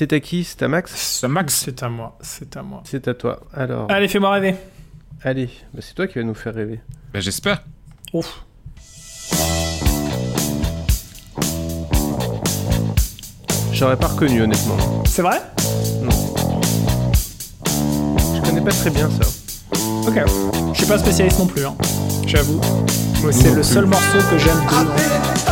C'est à qui? C'est à Max? C'est Max. C'est à moi, c'est à moi. C'est à toi. Alors. Allez, fais-moi rêver. Allez, bah, c'est toi qui vas nous faire rêver. Ben, J'espère. Ouf. J'aurais pas reconnu, honnêtement. C'est vrai? Je connais pas très bien ça. Ok. Je suis pas spécialiste non plus, hein. j'avoue. C'est le seul morceau que j'aime de.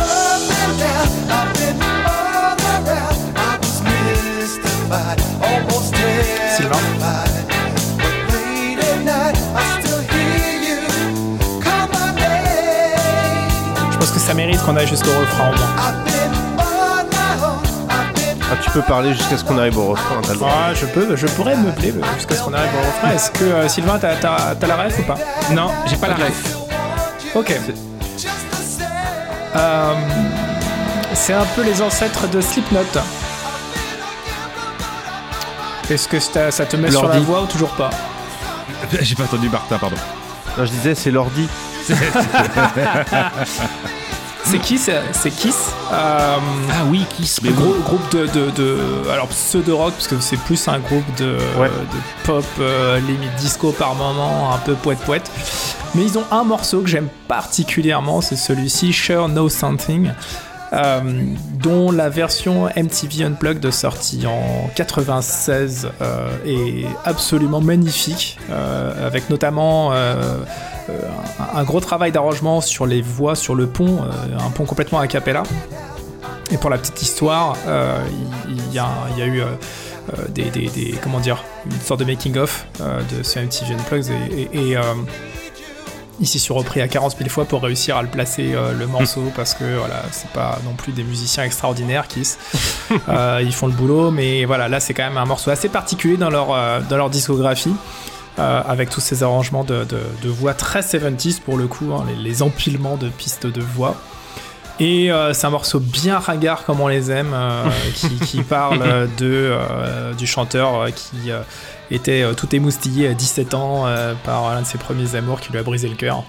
Sylvain Je pense que ça mérite qu'on aille jusqu'au refrain au moins. Ah, tu peux parler jusqu'à ce qu'on arrive au refrain. Ah, je peux, je pourrais meubler jusqu'à ce qu'on arrive au refrain. Est-ce que euh, Sylvain, t'as, t'as- t'as la ref ou pas? Non, j'ai pas la ref. Ok. Euh, c'est un peu les ancêtres de Slipknot. Est-ce que ça, ça te met sur la voie ou toujours pas J'ai pas entendu Martin, pardon. Non, je disais, c'est l'ordi. C'est Kiss, c'est Kiss. Euh, Ah oui, Kiss. le gros groupe de, de, de- alors pseudo rock parce que c'est plus un groupe de, Ouais. de pop euh, limite disco par moment, un peu poète poète. Mais ils ont un morceau que j'aime particulièrement, c'est celui-ci, Sure Know Something. Euh, dont la version MTV Unplugged sortie en 96 euh, est absolument magnifique, euh, avec notamment un, gros travail d'arrangement sur les voix sur le pont, un pont complètement a cappella. Et pour la petite histoire, il, y, a, eu des, comment dire, une sorte de making of de ce MTV Unplugged et, euh, ils s'y sont repris à 40 000 fois pour réussir à le placer euh, le morceau parce que voilà, c'est pas non plus des musiciens extraordinaires qui euh, ils font le boulot, mais voilà, là c'est quand même un morceau assez particulier dans leur euh, dans leur discographie. avec tous ces arrangements de, de- de voix très 70s pour le coup, hein, les, les empilements de pistes de voix. Et c'est un morceau bien ringard comme on les aime, qui, qui parle de, du chanteur qui était euh, tout émoustillé à 17 ans euh, par l'un de ses premiers amours qui lui a brisé le cœur.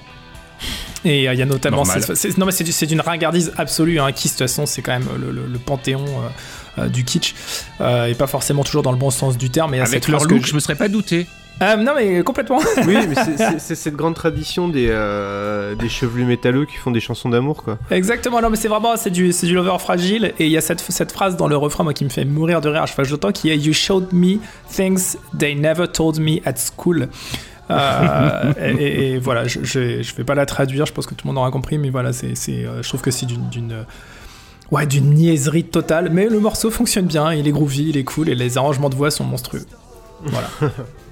Et euh, il y a notamment. C'est- non, mais c'est du- c'est d'une ringardise absolue. Hein. Kiss, de toute façon, c'est quand même le, le- le panthéon euh, euh, du kitsch. Et pas forcément toujours dans le bon sens du terme. Mais Avec cette leur phrase que look, je- je me serais pas douté. Euh, non, mais complètement. Oui, mais c'est- cette grande tradition des, euh, des chevelus métalleux qui font des chansons d'amour, quoi. Exactement, non mais c'est vraiment c'est du, du lover fragile et il y a cette, cette phrase dans le refrain moi, qui me fait mourir de rire à chaque fois que qui est You showed me things they never told me at school. Euh, et, et- et voilà, je, je, je vais pas la traduire, je pense que tout le monde aura compris, mais voilà, c'est, je trouve que c'est d'une, ouais, d'une niaiserie totale, mais le morceau fonctionne bien, il est groovy, il est cool et les arrangements de voix sont monstrueux. Voilà.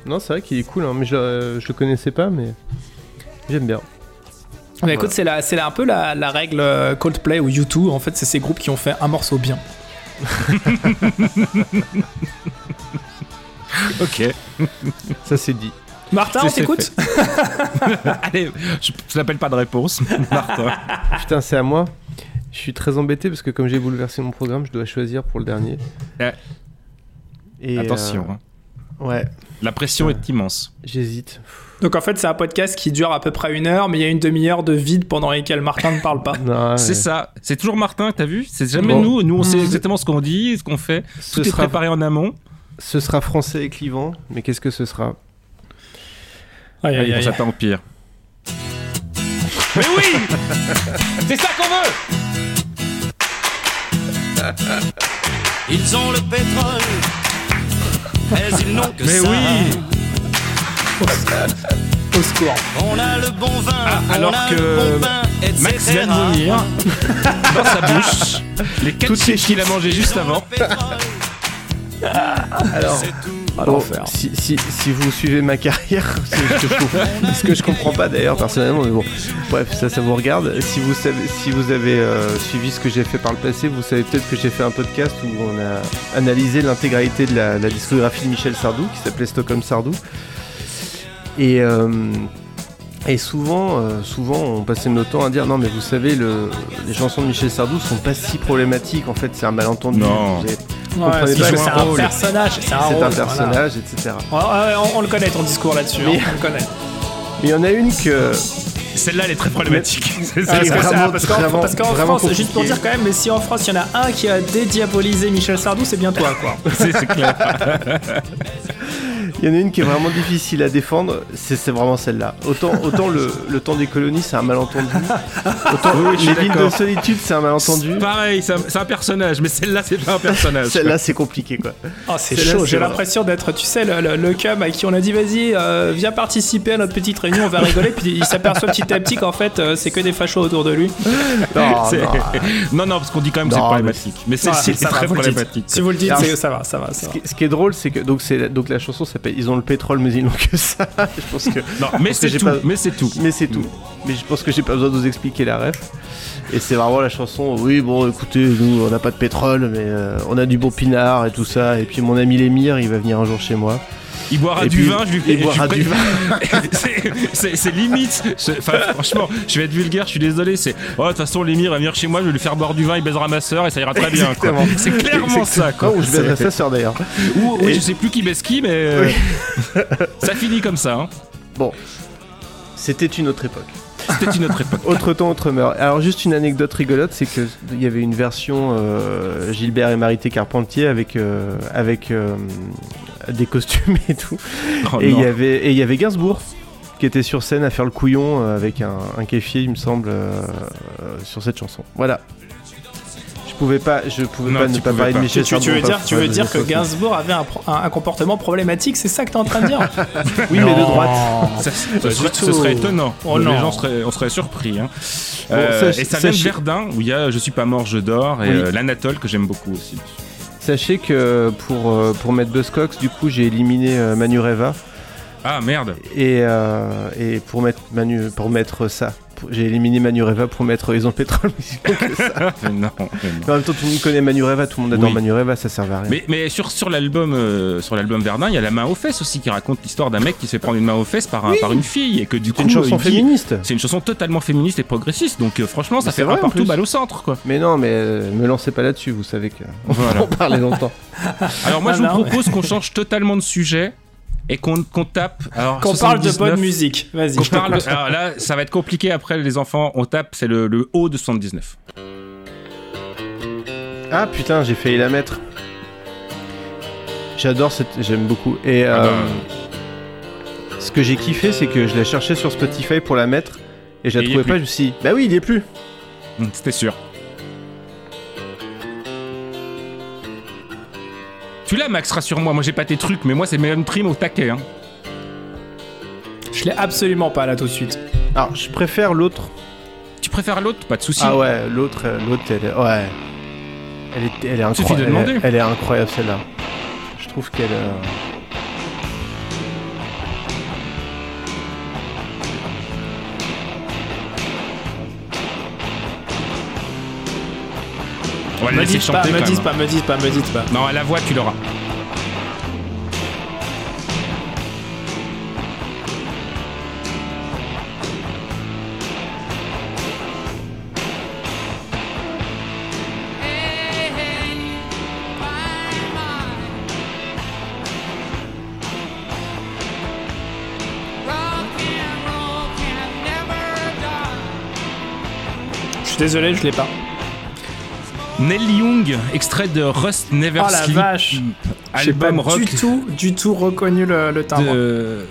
Non, c'est vrai qu'il est cool, hein, mais je, euh, je le connaissais pas, mais j'aime bien. Mais écoute, c'est, la, c'est la- un peu la, la règle euh, Coldplay ou U2, en fait, c'est ces groupes qui ont fait un morceau bien. Ok. Ça, c'est dit. Martin, on t'écoute Allez, je je n'appelle pas de réponse. Martin. Putain, c'est à moi. Je suis très embêté parce que comme j'ai bouleversé mon programme, je dois choisir pour le dernier. Et, Attention, hein. euh, Ouais, la pression est immense. j'hésite. Donc en fait, c'est un podcast qui dure à peu près une heure, mais il y a une demi-heure de vide pendant lesquelles Martin ne parle pas. C'est ça. C'est toujours Martin, t'as vu C'est jamais Bon. nous. Nous, on sait exactement ce qu'on dit, ce qu'on fait. Ce Tout est sera- préparé en amont. Ce sera français et clivant, mais qu'est-ce que ce sera Aïe, aïe, aïe. ça t'empire. Mais oui C'est ça qu'on veut Ils ont le pétrole, mais ils n'ont que Mais ça. oui Au secours. On a le bon vin, Ah, alors a que le bon pain, etc. Max vient de vomir dans sa bouche les quatre chips qu'il a mangé juste avant. Alors, bon, l'enfer. si, si, si vous suivez ma carrière, ce que je ce que je comprends pas d'ailleurs personnellement, mais bon, bref, ça, ça vous regarde. Si vous savez, si vous avez euh, suivi ce que j'ai fait par le passé, vous savez peut-être que j'ai fait un podcast où on a analysé l'intégralité de la, la discographie de Michel Sardou, qui s'appelait Stockholm Sardou. Et euh, et souvent, euh, souvent, on passait notre temps à dire non, mais vous savez, le, les chansons de Michel Sardou sont pas si problématiques. En fait, c'est un malentendu. Non. Vous avez- Ouais, comprenez c'est pas, c'est c'est un personnage, c'est un c'est rôle, un personnage, etc. voilà. Ouais, ouais, on, on le connaît ton discours là-dessus, Mais- hein, on le connaît. Mais il y en a une que. Celle-là, elle est très problématique. C'est ça, Ah, parce qu'en France, juste pour dire quand même, mais si en France il y en a un qui a dédiabolisé Michel Sardou, c'est bien toi, quoi. C'est c'est clair. Il y en a une qui est vraiment difficile à défendre, c'est vraiment celle-là. Autant, autant le, le temps des colonies, c'est un malentendu. Autant Oui, les villes de solitude, c'est un malentendu. Pareil, c'est un, c'est un personnage, mais celle-là, c'est pas un personnage. Celle-là, c'est compliqué, quoi. Oh, c'est chaud, j'ai l'impression d'être, tu sais, le, le, le cum à qui on a dit vas-y, euh, viens participer à notre petite réunion, on va rigoler, puis il s'aperçoit petit à petit qu'en fait euh, c'est que des fachos autour de lui. Non, non. non, non, parce qu'on dit quand même que c'est problématique. Mais c'est Voilà, c'est ça va, très problématique. Si vous le dites, ça va, ça va, ça Ce va. qui, ce qui est drôle, c'est que donc la chanson s'appelle Ils ont le pétrole, mais ils n'ont que ça. je pense que. Non, mais c'est tout. pas- Mais c'est tout. Mais c'est tout. Mais je pense que j'ai pas besoin de vous expliquer la ref. Et c'est vraiment la chanson. Oui, bon, écoutez, nous, on n'a pas de pétrole, mais euh, on a du bon pinard et tout ça. Et puis mon ami Lémire, il va venir un jour chez moi. Il boira Et du puis, vin, je lui il boira du pré- C'est- limite. Enfin, franchement, je vais être vulgaire, je suis désolé. C'est oh, de toute façon, Lémir va venir chez moi, je vais lui faire boire du vin, il baisera ma soeur et ça ira très bien. C'est clairement ça. Quoi. Ou je baiserai sa sœur d'ailleurs. Ou, ou Et- je sais plus qui baisse qui, mais euh, ça finit comme ça. hein. Bon, c'était une autre époque. C'était une autre époque. Autre temps, autre mœurs. Alors juste une anecdote rigolote, c'est que il y avait une version euh, Gilbert et Marité Carpentier avec euh, avec euh, des costumes et tout. Oh, et il y avait et il y avait Gainsbourg qui était sur scène à faire le couillon euh, avec un, un kéfier, il me semble, euh, euh, sur cette chanson. Voilà. Je pouvais pas, je pouvais Non, pas ne pas pouvais parler pas. de Michel Tu, tu veux dire, tu veux dire que. Gainsbourg avait un, pro- un- un comportement problématique, c'est ça que t'es en train de dire Oui, mais de droite. Ça, serait, ce serait étonnant. Oh Les gens seraient, on serait surpris. hein. Bon, Euh, sach- et ça vient de Verdun, où il y a Je suis pas mort, je dors, et Oui. euh, l'Anatole que j'aime beaucoup aussi. Sachez que pour euh, pour mettre Buzzcocks, du coup, j'ai éliminé euh, Manureva. Ah merde Et, euh, et pour mettre Manu, pour mettre ça, j'ai éliminé Manureva pour mettre Ils ont le pétrole. mais que ça. Mais non, mais non. Mais en même temps, tout le monde connaît Manureva, tout le monde adore Oui. Manureva, ça servait à rien. Mais, mais sur, sur l'album euh, sur l'album Verdun, il y a la main aux fesses aussi qui raconte l'histoire d'un mec qui se fait prendre une main aux fesses par, un, par une fille et que du coup C'est une chanson féministe. C'est une chanson totalement féministe et progressiste. Donc euh, franchement, ça Mais fait vrai, un partout balle au centre quoi. Mais non, mais euh, me lancez pas là-dessus, vous savez que on Voilà. va en parler longtemps. Alors moi Ah je vous propose qu'on change totalement de sujet et qu'on qu'on tape. alors, Qu'on parle de 79, bonne musique. Vas-y. qu'on parle de- alors là, ça va être compliqué après les enfants. On tape, c'est le, le haut de 79. Ah putain, j'ai failli la mettre. J'adore cette, j'aime beaucoup. Et Ah euh, bah. ce que j'ai kiffé, c'est que je la cherchais sur Spotify pour la mettre et je la Et trouvais pas. Je me suis dit, bah oui, il y est plus. Hum, C'était sûr. Tu l'as Max, rassure-moi. Moi j'ai pas tes trucs, mais moi c'est Melon Prime au taquet. Hein. Je l'ai absolument pas là tout de suite. Alors, je préfère l'autre. Tu préfères l'autre? Pas de souci. Ah ouais, l'autre, euh, l'autre, elle est, ouais, elle est, elle est Suffit de incroyable. Elle, elle est incroyable celle-là. Je trouve qu'elle. euh, On va le Me laisser dites pas, me même. pas, me dites pas, me dites pas. Non, à la voix tu l'auras. Je suis désolé, je l'ai pas. Nelly Young, extrait de Rust Never Oh la Sleep. vache J'ai pas Album rock du tout, du tout reconnu le, le timbre. de,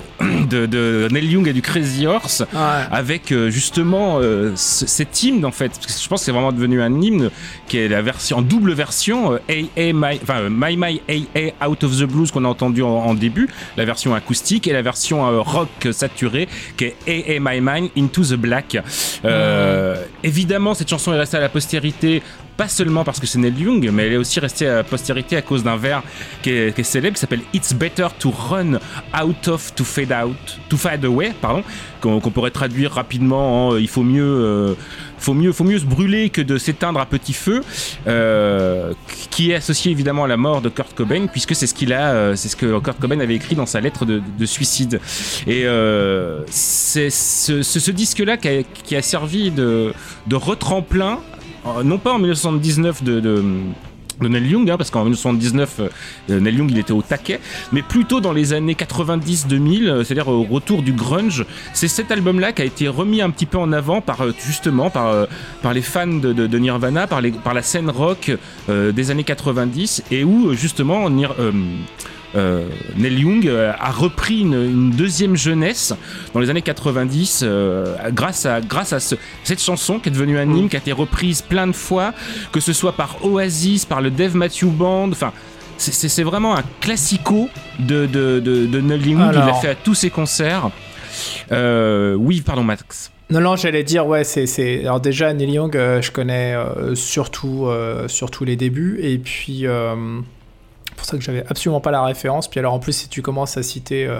de, de Neil Young et du Crazy Horse, avec euh, justement euh, ce- cet hymne en fait. Parce que je pense que c'est vraiment devenu un hymne qui est la version en double version, euh, AA My, enfin euh, My My AA Out of the Blues qu'on a entendu en, en début, la version acoustique et la version euh, rock saturée qui est AA My Mind Into the Black. Euh, Évidemment, cette chanson est restée à la postérité. Pas seulement parce que c'est Neil Young, mais elle est aussi restée à postérité à cause d'un vers qui est, célèbre, qui s'appelle It's Better to Run Out of to Fade Out, to Fade Away, pardon, qu'on pourrait traduire rapidement en euh, il faut mieux, euh, faut mieux, faut mieux se brûler que de s'éteindre à petit feu, euh, qui est associé évidemment à la mort de Kurt Cobain, puisque c'est ce qu'il a, c'est ce que Kurt Cobain avait écrit dans sa lettre de, de suicide. Et c'est ce, disque-là qui a, servi de, de retremplin, non pas en 1979 de, de Neil Young, hein, parce qu'en 1979, euh, Neil Young il était au taquet, mais plutôt dans les années 90-2000, euh, c'est-à-dire au retour du grunge, c'est cet album-là qui a été remis un petit peu en avant par euh, justement par, les fans de, Nirvana, par, la scène rock des années 90, et où justement euh, Neil Young euh, a repris une, une deuxième jeunesse dans les années 90 euh, grâce à, grâce à ce- cette chanson qui est devenue un hymne, qui a été reprise plein de fois, que ce soit par Oasis, par le Dave Matthew Band, enfin. c'est- vraiment un classico de, de, de, de Neil Young. Il l'a Alors. fait à tous ses concerts. Euh, oui, pardon, Max. Non, non, j'allais dire, ouais, c'est. c'est- Alors, déjà, Neil Young, je connais surtout, surtout les débuts. Et puis, pour ça que j'avais absolument pas la référence. Puis, alors, en plus, si tu commences à citer euh,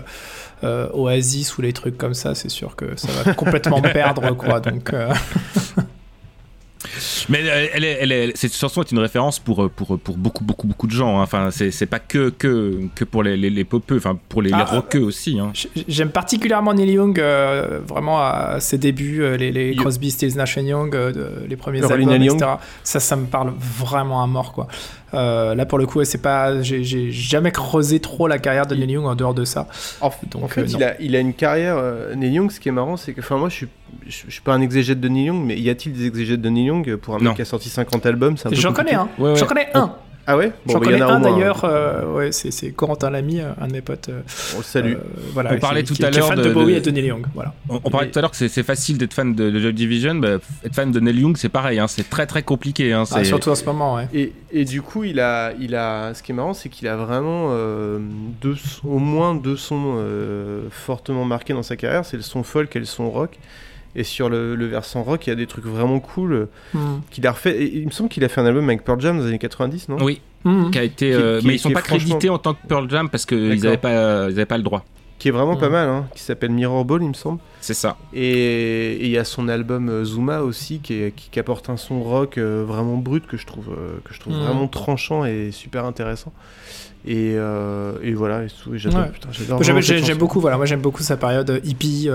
euh, Oasis ou les trucs comme ça, c'est sûr que ça va complètement me perdre, quoi. Donc. euh, Mais elle est, elle est- cette chanson est une référence pour, pour, pour beaucoup, beaucoup, beaucoup de gens. hein. Enfin, c'est c'est pas que, que, que pour les, les, les popeux, enfin, pour les, les Ah, rockeux aussi. hein. J'aime particulièrement Neil Young, euh, vraiment à ses débuts, les, les Crosby, Stills, Nash Young, euh, de- les premiers albums, etc. Ça, ça me parle vraiment à mort, quoi. Euh, là, pour le coup, c'est pas, j'ai- j'ai jamais creusé trop la carrière de Neil Young en dehors de ça. Donc, En fait, euh, non. il, a, il a une carrière. euh, Neil Young, ce qui est marrant, c'est que. Enfin, moi, je suis, je, je suis pas un exégète de Neil Young, mais y a-t-il des exégètes de Neil Young pour un Non. mec qui a sorti 50 albums c'est un peu J'en connais un. J'en connais un. Ah ouais? Bon, J'en bah, il y connais en a un d'ailleurs, euh, ouais, c'est c'est Corentin Lamy, euh, un de mes potes. euh, On le salue. euh, voilà, On parlait qui- tout à l'heure fan de, de- Bowie de- et de Neil Young. Voilà. On, on parlait tout à l'heure que c'est- c'est facile d'être fan de, de Joy Division. bah, être fan de Neil Young, c'est pareil. hein, c'est très, très compliqué. hein, Ah, surtout en ce moment, ouais. Et, et du coup, il a, il a, ce qui est marrant, c'est qu'il a vraiment euh, deux, au moins deux sons euh, fortement marqués dans sa carrière. C'est le son folk et le son rock. Et sur le, le versant rock, il y a des trucs vraiment cool euh, Hmm. qu'il a refait. Et il me semble qu'il a fait un album avec Pearl Jam dans les années 90, non? Oui. Mhm. Qui a été, Qui- euh, qui- mais ils sont qui est pas crédités en tant que Pearl Jam parce qu'ils n'avaient pas, ils avaient pas le droit. Qui est vraiment pas mal, hein, qui s'appelle Mirror Ball, il me semble. C'est ça. Et il y a son album euh, Zuma aussi, qui, est- qui, qui apporte un son rock euh, vraiment brut que je trouve, euh, que je trouve Mhm. vraiment tranchant et super intéressant. Et, euh, et voilà, et tout, et j'adore. Ouais. J'aime beaucoup, voilà, moi j'aime beaucoup sa période hippie,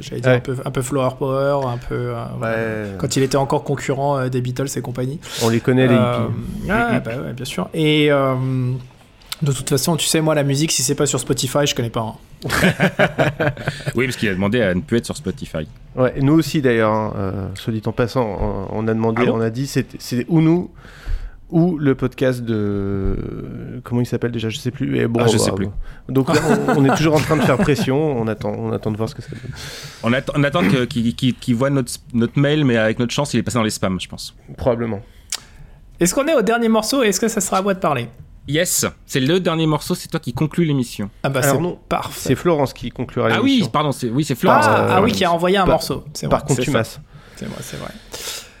j'allais dire Ouais. un, peu, un peu flower power, un peu. Quand il était encore concurrent des Beatles et compagnie. On les connaît, les hippies. ouais, bah bien sûr. Et de toute façon, tu sais, moi la musique, si c'est pas sur Spotify, je connais pas. hein. Oui, parce qu'il a demandé à ne plus être sur Spotify. Ouais, nous aussi d'ailleurs, hein, euh, soit dit en passant, on, on a demandé, Ah bon on a dit c'est ou nous ou le podcast de comment il s'appelle déjà, je sais plus. Et bon, Ah, je bah, sais plus. bon. Donc là, on, on est toujours en train de faire pression. On attend, on attend de voir ce que ça donne. On attend, on attend qu'il qu'il voit notre, notre mail, mais avec notre chance, il est passé dans les spams, je pense. Probablement. Est-ce qu'on est au dernier morceau et est-ce que ça sera à moi de parler? Yes, c'est le dernier morceau, c'est toi qui conclus l'émission. Ah bah Alors c'est non, parfait. C'est Florence qui conclura Ah l'émission. oui, pardon, c'est oui, c'est Florence. Ah, Euh, ah oui, qui a envoyé un par- morceau. C'est Par contumace. C'est vrai, c'est vrai.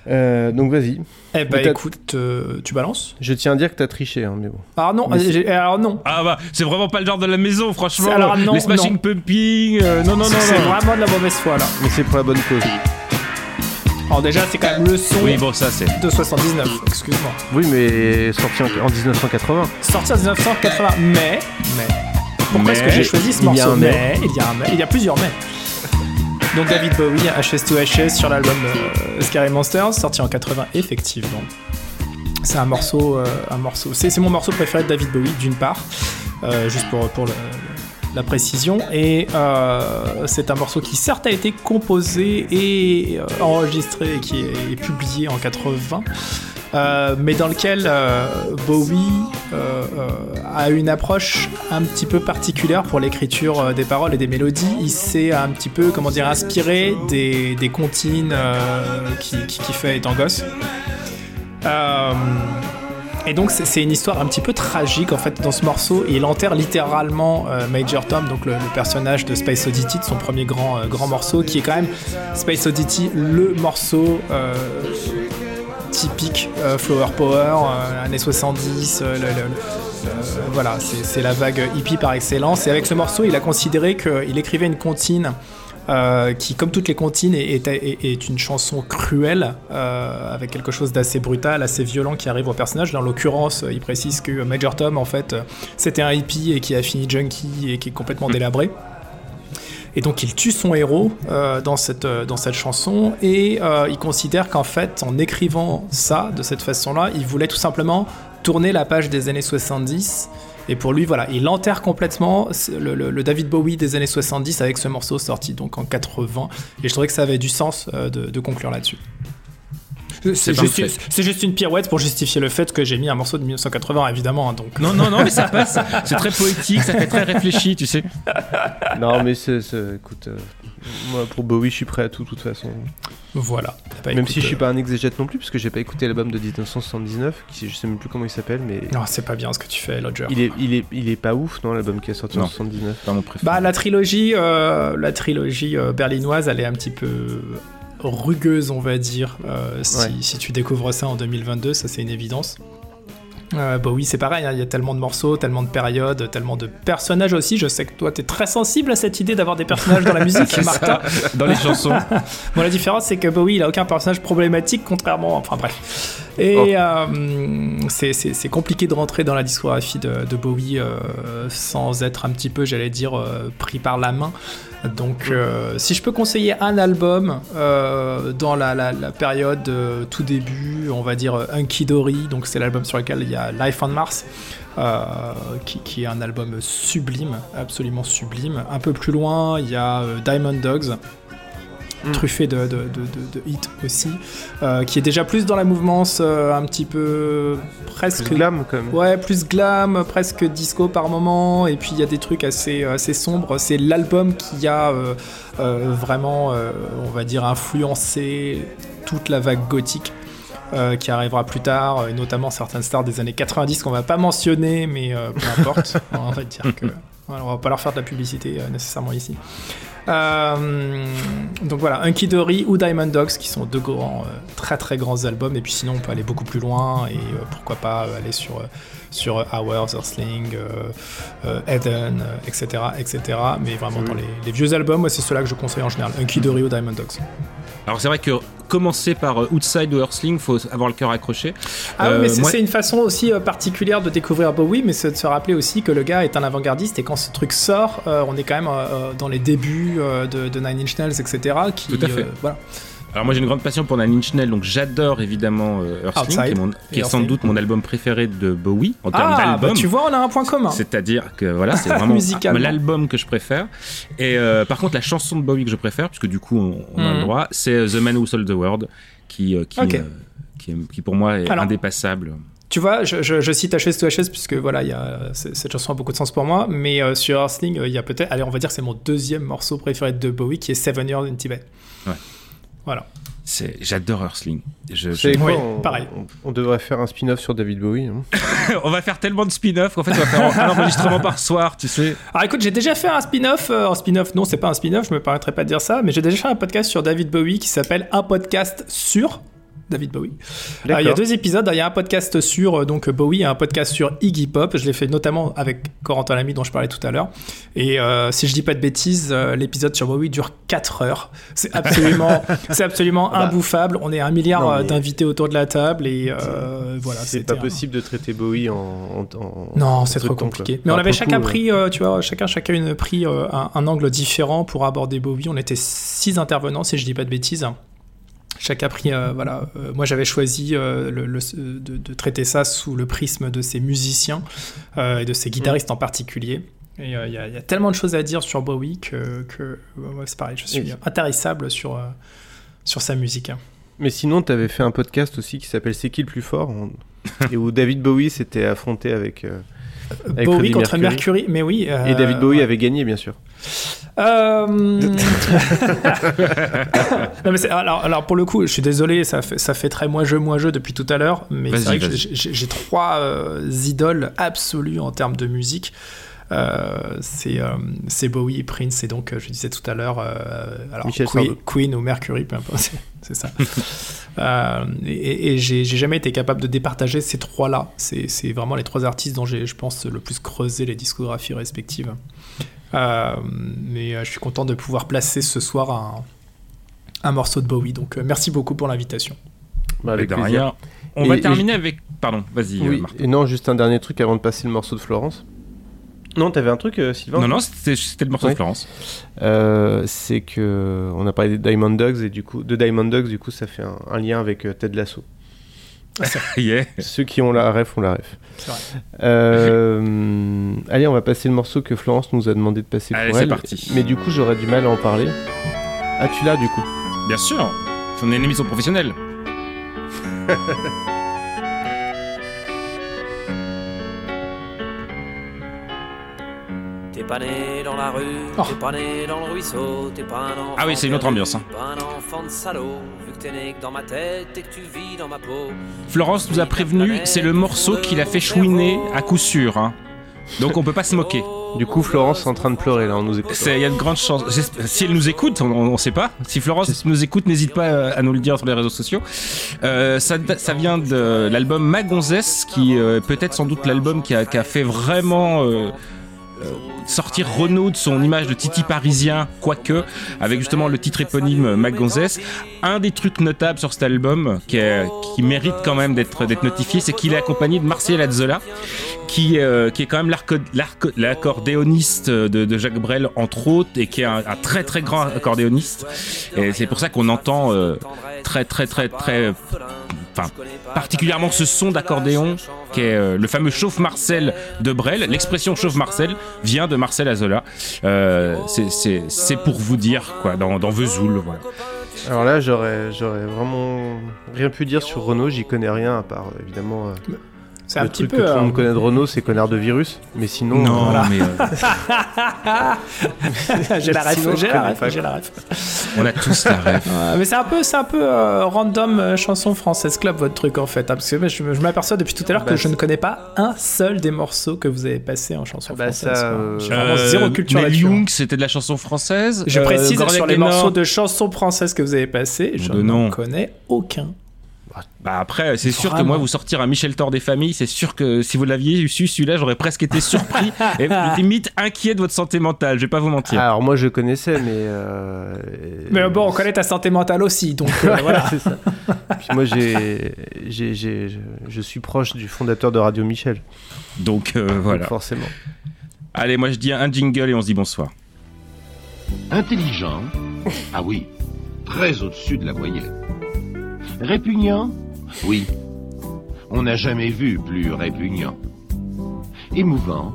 Euh, donc vas-y. Eh bah écoute, euh, tu balances Je tiens à dire que t'as triché, hein, mais bon. Alors non, Mais euh, j'ai- alors non. Ah bah, c'est vraiment pas le genre de la maison, franchement. C'est- alors non, les smashing non. pumping, euh, non, non, non, C'est- vraiment de la mauvaise foi là. Mais c'est pour la bonne cause. Alors déjà, c'est quand même le son Oui, bon, ça c'est. de 79, excuse-moi. Oui, mais sorti en, en 1980. Sorti en 1980, mais, mais. Pourquoi est-ce que j'ai choisi ce il y a morceau? un mais. il y a un mais, il y a plusieurs mais. Donc David Bowie, HS2HS sur l'album euh, Scary Monsters, sorti en 80 effectivement. C'est un morceau, euh, un morceau. C'est c'est mon morceau préféré de David Bowie d'une part, euh, juste pour pour le- la précision. Et euh, c'est un morceau qui certes a été composé et euh, enregistré et qui est publié en 80. euh, mais dans lequel Bowie a une approche un petit peu particulière pour l'écriture des paroles et des mélodies. Il s'est un petit peu, comment dire, inspiré des, des comptines euh, qui, qui, qui fait étant gosse. Et donc c'est- une histoire un petit peu tragique en fait dans ce morceau il enterre littéralement euh, Major Tom, donc le, personnage de Space Oddity, de son premier grand, euh, grand morceau, qui est quand même Space Oddity, le morceau euh, typique Flower Power, années 70, euh, le- le- le- euh, voilà, c'est c'est la vague hippie par excellence. Et avec ce morceau, il a considéré qu'il écrivait une comptine euh, qui, comme toutes les comptines, est, est- est une chanson cruelle, euh, avec quelque chose d'assez brutal, assez violent qui arrive au personnage. Dans l'occurrence, il précise que Major Tom, en fait, euh, c'était un hippie et qui a fini junkie et qui est complètement délabré. Et donc il tue son héros euh, dans, cette, euh, dans cette chanson et euh, il considère qu'en fait en écrivant ça de cette façon-là, il voulait tout simplement tourner la page des années 70 et pour lui voilà, il enterre complètement le, David Bowie des années 70 avec ce morceau sorti donc en 80 et je trouvais que ça avait du sens euh, de conclure là-dessus. C'est juste, une pirouette pour justifier le fait que j'ai mis un morceau de 1980 évidemment hein, donc Non, non, non, mais ça passe. C'est très poétique, ça fait très réfléchi, tu sais. Non, mais c'est, écoute, euh, moi pour Bowie, je suis prêt à tout, de toute façon. voilà. Même écoute, si je suis pas un exégète non plus, parce que j'ai pas écouté l'album de 1979, qui, je sais même plus comment il s'appelle, mais. Non, c'est pas bien ce que tu fais, Lodger. Il est, il est, il est pas ouf, non, l'album qui est sorti en Non. 79. Pas mon préféré. Bah la trilogie, euh, la trilogie euh, berlinoise, elle est un petit peu rugueuse, on va dire. euh, si, Ouais. si tu découvres ça en 2022, ça c'est une évidence. Euh, bah oui, c'est pareil, hein, il y a tellement de morceaux, tellement de périodes, tellement de personnages aussi. Je sais que toi, t'es très sensible à cette idée d'avoir des personnages dans la musique, ça, dans les chansons. bon, la différence, c'est que Bowie, il a aucun personnage problématique, contrairement. Enfin, bref. Et Oh. euh, c'est- compliqué de rentrer dans la discographie de, de Bowie euh, sans être un petit peu, j'allais dire, pris par la main. Donc, euh, si je peux conseiller un album euh, dans la, période euh, tout début, on va dire Hunky Dory, donc c'est l'album sur lequel il y a Life on Mars, qui, est un album sublime, absolument sublime. Un peu plus loin, il y a Diamond Dogs, truffé de, de, de, hits aussi, euh, qui est déjà plus dans la mouvance, euh, un petit peu presque Plus glam, quand même. Ouais, plus glam, presque disco par moment, et puis il y a des trucs assez, assez sombres. C'est l'album qui a euh, euh, vraiment, euh, on va dire, influencé toute la vague gothique. euh, qui arrivera plus tard, et notamment certaines stars des années 90 qu'on va pas mentionner, mais euh, peu importe, on va dire que voilà, on va pas leur faire de la publicité euh, nécessairement ici. Euh, donc voilà, Hunky Dory ou Diamond Dogs qui sont deux grands, euh, très très grands albums. Et puis sinon, on peut aller beaucoup plus loin et pourquoi pas aller sur, sur Hours, Earthling, Eden, etc., etc. Mais vraiment dans les, les vieux albums, moi, c'est ceux-là que je conseille en général. Hunky Dory ou Diamond Dogs. Alors c'est vrai que commencer par euh, Outside ou Earthling, faut avoir le cœur accroché. Ah oui, Euh, mais c'est moi- c'est une façon aussi euh, particulière de découvrir Bowie, mais c'est de se rappeler aussi que le gars est un avant-gardiste et quand ce truc sort, euh, on est quand même euh, euh, dans les débuts euh, de, de Nine Inch Nails, etc. Qui, Tout à fait. euh, voilà. Alors moi j'ai une grande passion pour Nine Inch Nails, donc j'adore évidemment euh, Earthling, Outside qui est, mon- qui est et sans doute mon album préféré de Bowie en termes Ah, d'album. bah tu vois, on a un point commun. C'est-à-dire que voilà, c'est vraiment l'album que je préfère. Et euh, par contre, la chanson de Bowie que je préfère, puisque du coup on, on a Mhm. le droit, c'est euh, The Man Who Sold the World, qui, euh, qui, qui, pour moi est Alors. indépassable. Tu vois, je, je, je cite HS to HS puisque voilà, y a, cette chanson a beaucoup de sens pour moi, mais euh, sur Earthling, euh, il y a peut-être, allez, on va dire que c'est mon deuxième morceau préféré de Bowie qui est Seven Years in Tibet. Ouais. Voilà. J'adore Earthling. Je, je- savez quoi, Oui, on, pareil. On, on devrait faire un spin-off sur David Bowie. hein. on va faire tellement de spin-off qu'en fait on va faire un enregistrement par soir, tu sais. Alors écoute, j'ai déjà fait un spin-off, euh, un spin-off, non, c'est pas un spin-off, je me permettrai pas de dire ça, mais j'ai déjà fait un podcast sur David Bowie qui s'appelle Un podcast sur David Bowie. Euh, il y a deux épisodes, il y a un podcast sur euh, donc Bowie et un podcast sur Iggy Pop. Je l'ai fait notamment avec Corentin Lamy dont je parlais tout à l'heure. Et euh, si je dis pas de bêtises, l'épisode sur Bowie dure 4 heures. C'est absolument, c'est absolument imbouffable. On est un milliard mais- d'invités autour de la table et euh, voilà. c'est pas possible de traiter Bowie en. en- en- Non, c'est trop compliqué. quoi. Mais on avait chacun coup, pris, tu vois, chacun chacun pris un, un angle différent pour aborder Bowie. On était six intervenants, si je dis pas de bêtises. Chacun a pris, euh, voilà. euh, moi, j'avais choisi euh, le- le- de, de traiter ça sous le prisme de ses musiciens et de ses guitaristes en particulier. Il y, a- il y a tellement de choses à dire sur Bowie que, que ouais, ouais, c'est pareil, je suis Oui. intarissable sur, sur sa musique. Mais sinon, t'avais fait un podcast aussi qui s'appelle C'est qui le plus fort? On- Et où David Bowie s'était affronté avec. Euh, avec Bowie Freddie contre Mercury, mais oui. euh, Et David Bowie ouais. avait gagné, bien sûr. Euh, non, mais c'est- alors, alors pour le coup, je suis désolé, ça fait, ça fait très moi jeu moi jeu depuis tout à l'heure, mais c'est vrai que j'ai trois euh, idoles absolues en termes de musique. Euh, c'est euh, c'est Bowie et Prince et donc euh, je disais tout à l'heure euh, alors Michel Queen, ou Mercury peu importe c'est- ça Euh, et, et j'ai j'ai jamais été capable de départager ces trois là c'est c'est vraiment les trois artistes dont j'ai je pense le plus creusé les discographies respectives euh, mais euh, je suis content de pouvoir placer ce soir un, un morceau de Bowie. Donc euh, merci beaucoup pour l'invitation. Bah, avec plaisir. On Et- va et terminer avec. Pardon, vas-y, euh, Oui, Marc. et non, juste un dernier truc avant de passer le morceau de Florence. Non, t'avais un truc, euh, Sylvain Non, non, c'était le morceau de Florence. Euh, c'est que on a parlé des Diamond Dogs et du coup de Diamond Dogs, du coup, ça fait un, un lien avec euh, Ted Lasso. Yeah. Ceux qui ont la ref ont la ref. C'est vrai. Euh, allez, on va passer le morceau que Florence nous a demandé de passer Allez, pour c'est elle. parti. Mais du coup, j'aurais du mal à en parler. Ah, tu l'as du coup Bien sûr. On est une émission professionnelle. T'es pas né dans la rue, Oh. t'es pas né dans le ruisseau, t'es pas un enfant. Ah oui, c'est une autre ambiance, hein. Pas un enfant de salaud, vu que t'es né que dans ma tête et que tu vis dans ma peau. Florence nous a prévenu, c'est le morceau qui l'a fait chouiner à coup sûr. hein. Donc on peut pas se moquer. Du coup, Florence est en train de pleurer là, on nous écoute. Il y a de grandes chances. Si elle nous écoute, on, on sait pas. Si Florence nous écoute, n'hésite pas euh, à nous le dire sur les réseaux sociaux. Euh, ça, ça vient de l'album Ma Gonzesse, qui euh, peut-être sans doute l'album qui a, qui a fait vraiment euh, sortir Renault de son image de Titi parisien, quoique, avec justement le titre éponyme Ma Gonzesse. Un des trucs notables sur cet album, qui, mérite quand même d'être notifié, c'est qu'il est accompagné de Martial Azzola, qui, euh, qui est quand même l'accordéoniste de, Jacques Brel, entre autres, et qui est un, très très grand accordéoniste. Et c'est pour ça qu'on entend euh, très très très très... Enfin, particulièrement ce son d'accordéon qui est euh, le fameux chauffe Marcel de Brel. L'expression chauffe Marcel vient de Marcel Azola. C'est pour vous dire, quoi, dans, dans Vesoul, voilà. Alors là, j'aurais, j'aurais vraiment rien pu dire sur Renault, j'y connais rien à part euh, évidemment. euh, C'est un le petit truc peu. que tout le euh, monde connaît de Renault, c'est connard de virus. Mais sinon. Non, voilà. mais euh, j'ai la ref, Sinon, j'ai la ref, j'ai la ref. on a tous la rêve. Ouais, mais c'est un peu, c'est un peu euh, random euh, chanson française club votre truc en fait, hein, parce que je, je m'aperçois depuis tout à l'heure Bah, que je c'est- ne connais pas un seul des morceaux que vous avez passé en chanson Bah, française. ça, quoi. euh, J'ai vraiment zéro culture Mel là-dessus. hein. Young, c'était de la chanson française. Je Euh, précise sur les morceaux de chansons françaises que vous avez passés, je nom. connais aucun. Bah après, c'est sûr que moi, vous sortir un Michel Thor des familles, c'est sûr que si vous l'aviez su, celui-là, j'aurais presque été surpris et limite inquiet de votre santé mentale. Je vais pas vous mentir. Alors moi, je connaissais, mais. euh, Mais bon, on connaît ta santé mentale aussi, donc euh, voilà. c'est ça. Puis moi, j'ai, j'ai, j'ai- je, je suis proche du fondateur de Radio Michel. Donc euh, voilà. Donc forcément. Allez, moi je dis un jingle et on se dit bonsoir. Intelligent Ah oui, très au-dessus de la moyenne. Répugnant Oui. On n'a jamais vu plus répugnant. Émouvant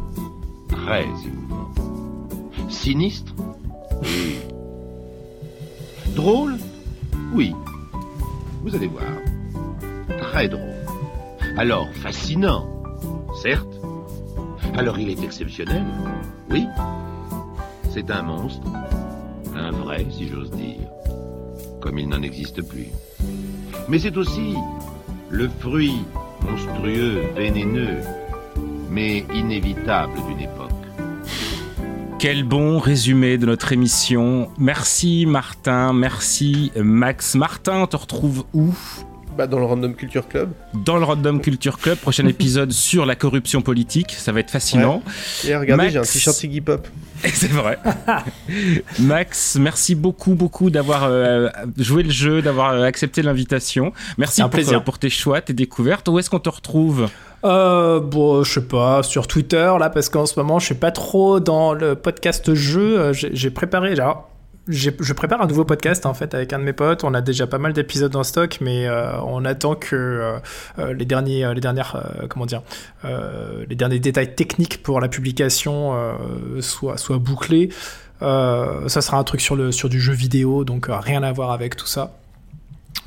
Très émouvant. Sinistre Oui. Drôle Oui. Vous allez voir. Très drôle. Alors fascinant Certes. Alors il est exceptionnel Oui. C'est un monstre. Un vrai, si j'ose dire. Comme il n'en existe plus. Mais c'est aussi le fruit monstrueux, vénéneux, mais inévitable d'une époque. Quel bon résumé de notre émission. Merci Martin, merci Max. Martin, on te retrouve où? Bah, dans le Random Culture Club. Dans le Random Culture Club, prochain épisode sur la corruption politique. Ça va être fascinant. Et regardez, Max- j'ai un t-shirt Iggy Pop. C'est vrai. Max, merci beaucoup, beaucoup d'avoir euh, joué le jeu, d'avoir euh, accepté l'invitation. Merci un pour, plaisir. euh, pour tes choix, tes découvertes. Où est-ce qu'on te retrouve? Euh, bon, je sais pas, sur Twitter, là, parce qu'en ce moment, je suis pas trop dans le podcast jeu. Euh, J'ai préparé, j'ai- je prépare un nouveau podcast, en fait, avec un de mes potes. On a déjà pas mal d'épisodes en stock, mais euh, on attend que euh, euh, les derniers, les dernières, comment dire, les derniers détails techniques pour la publication soient, bouclés. Ça sera un truc sur, du jeu vidéo, donc rien à voir avec tout ça.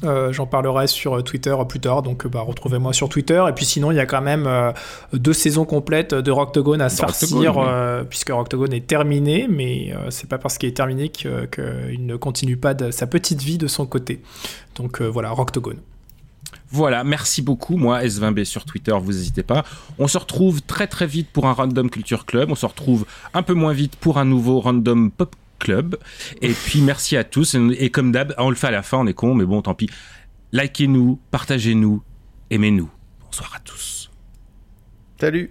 Euh, J'en parlerai sur Twitter plus tard, donc bah, retrouvez-moi sur Twitter. Et puis sinon, il y a quand même euh, deux saisons complètes de Rocktogone à se farcir, oui. euh, puisque Rocktogone est terminé, mais euh, c'est pas parce qu'il est terminé qu'il ne continue pas de sa petite vie de son côté. Donc euh, voilà, Rocktogone. Voilà, merci beaucoup. Moi, S20B sur Twitter, vous n'hésitez pas. On se retrouve très très vite pour un Random Culture Club. On se retrouve un peu moins vite pour un nouveau Random Pop Club. Et puis merci à tous. Et comme d'hab, on le fait à la fin, on est con, mais bon, tant pis. Likez-nous, partagez-nous, aimez-nous. Bonsoir à tous. Salut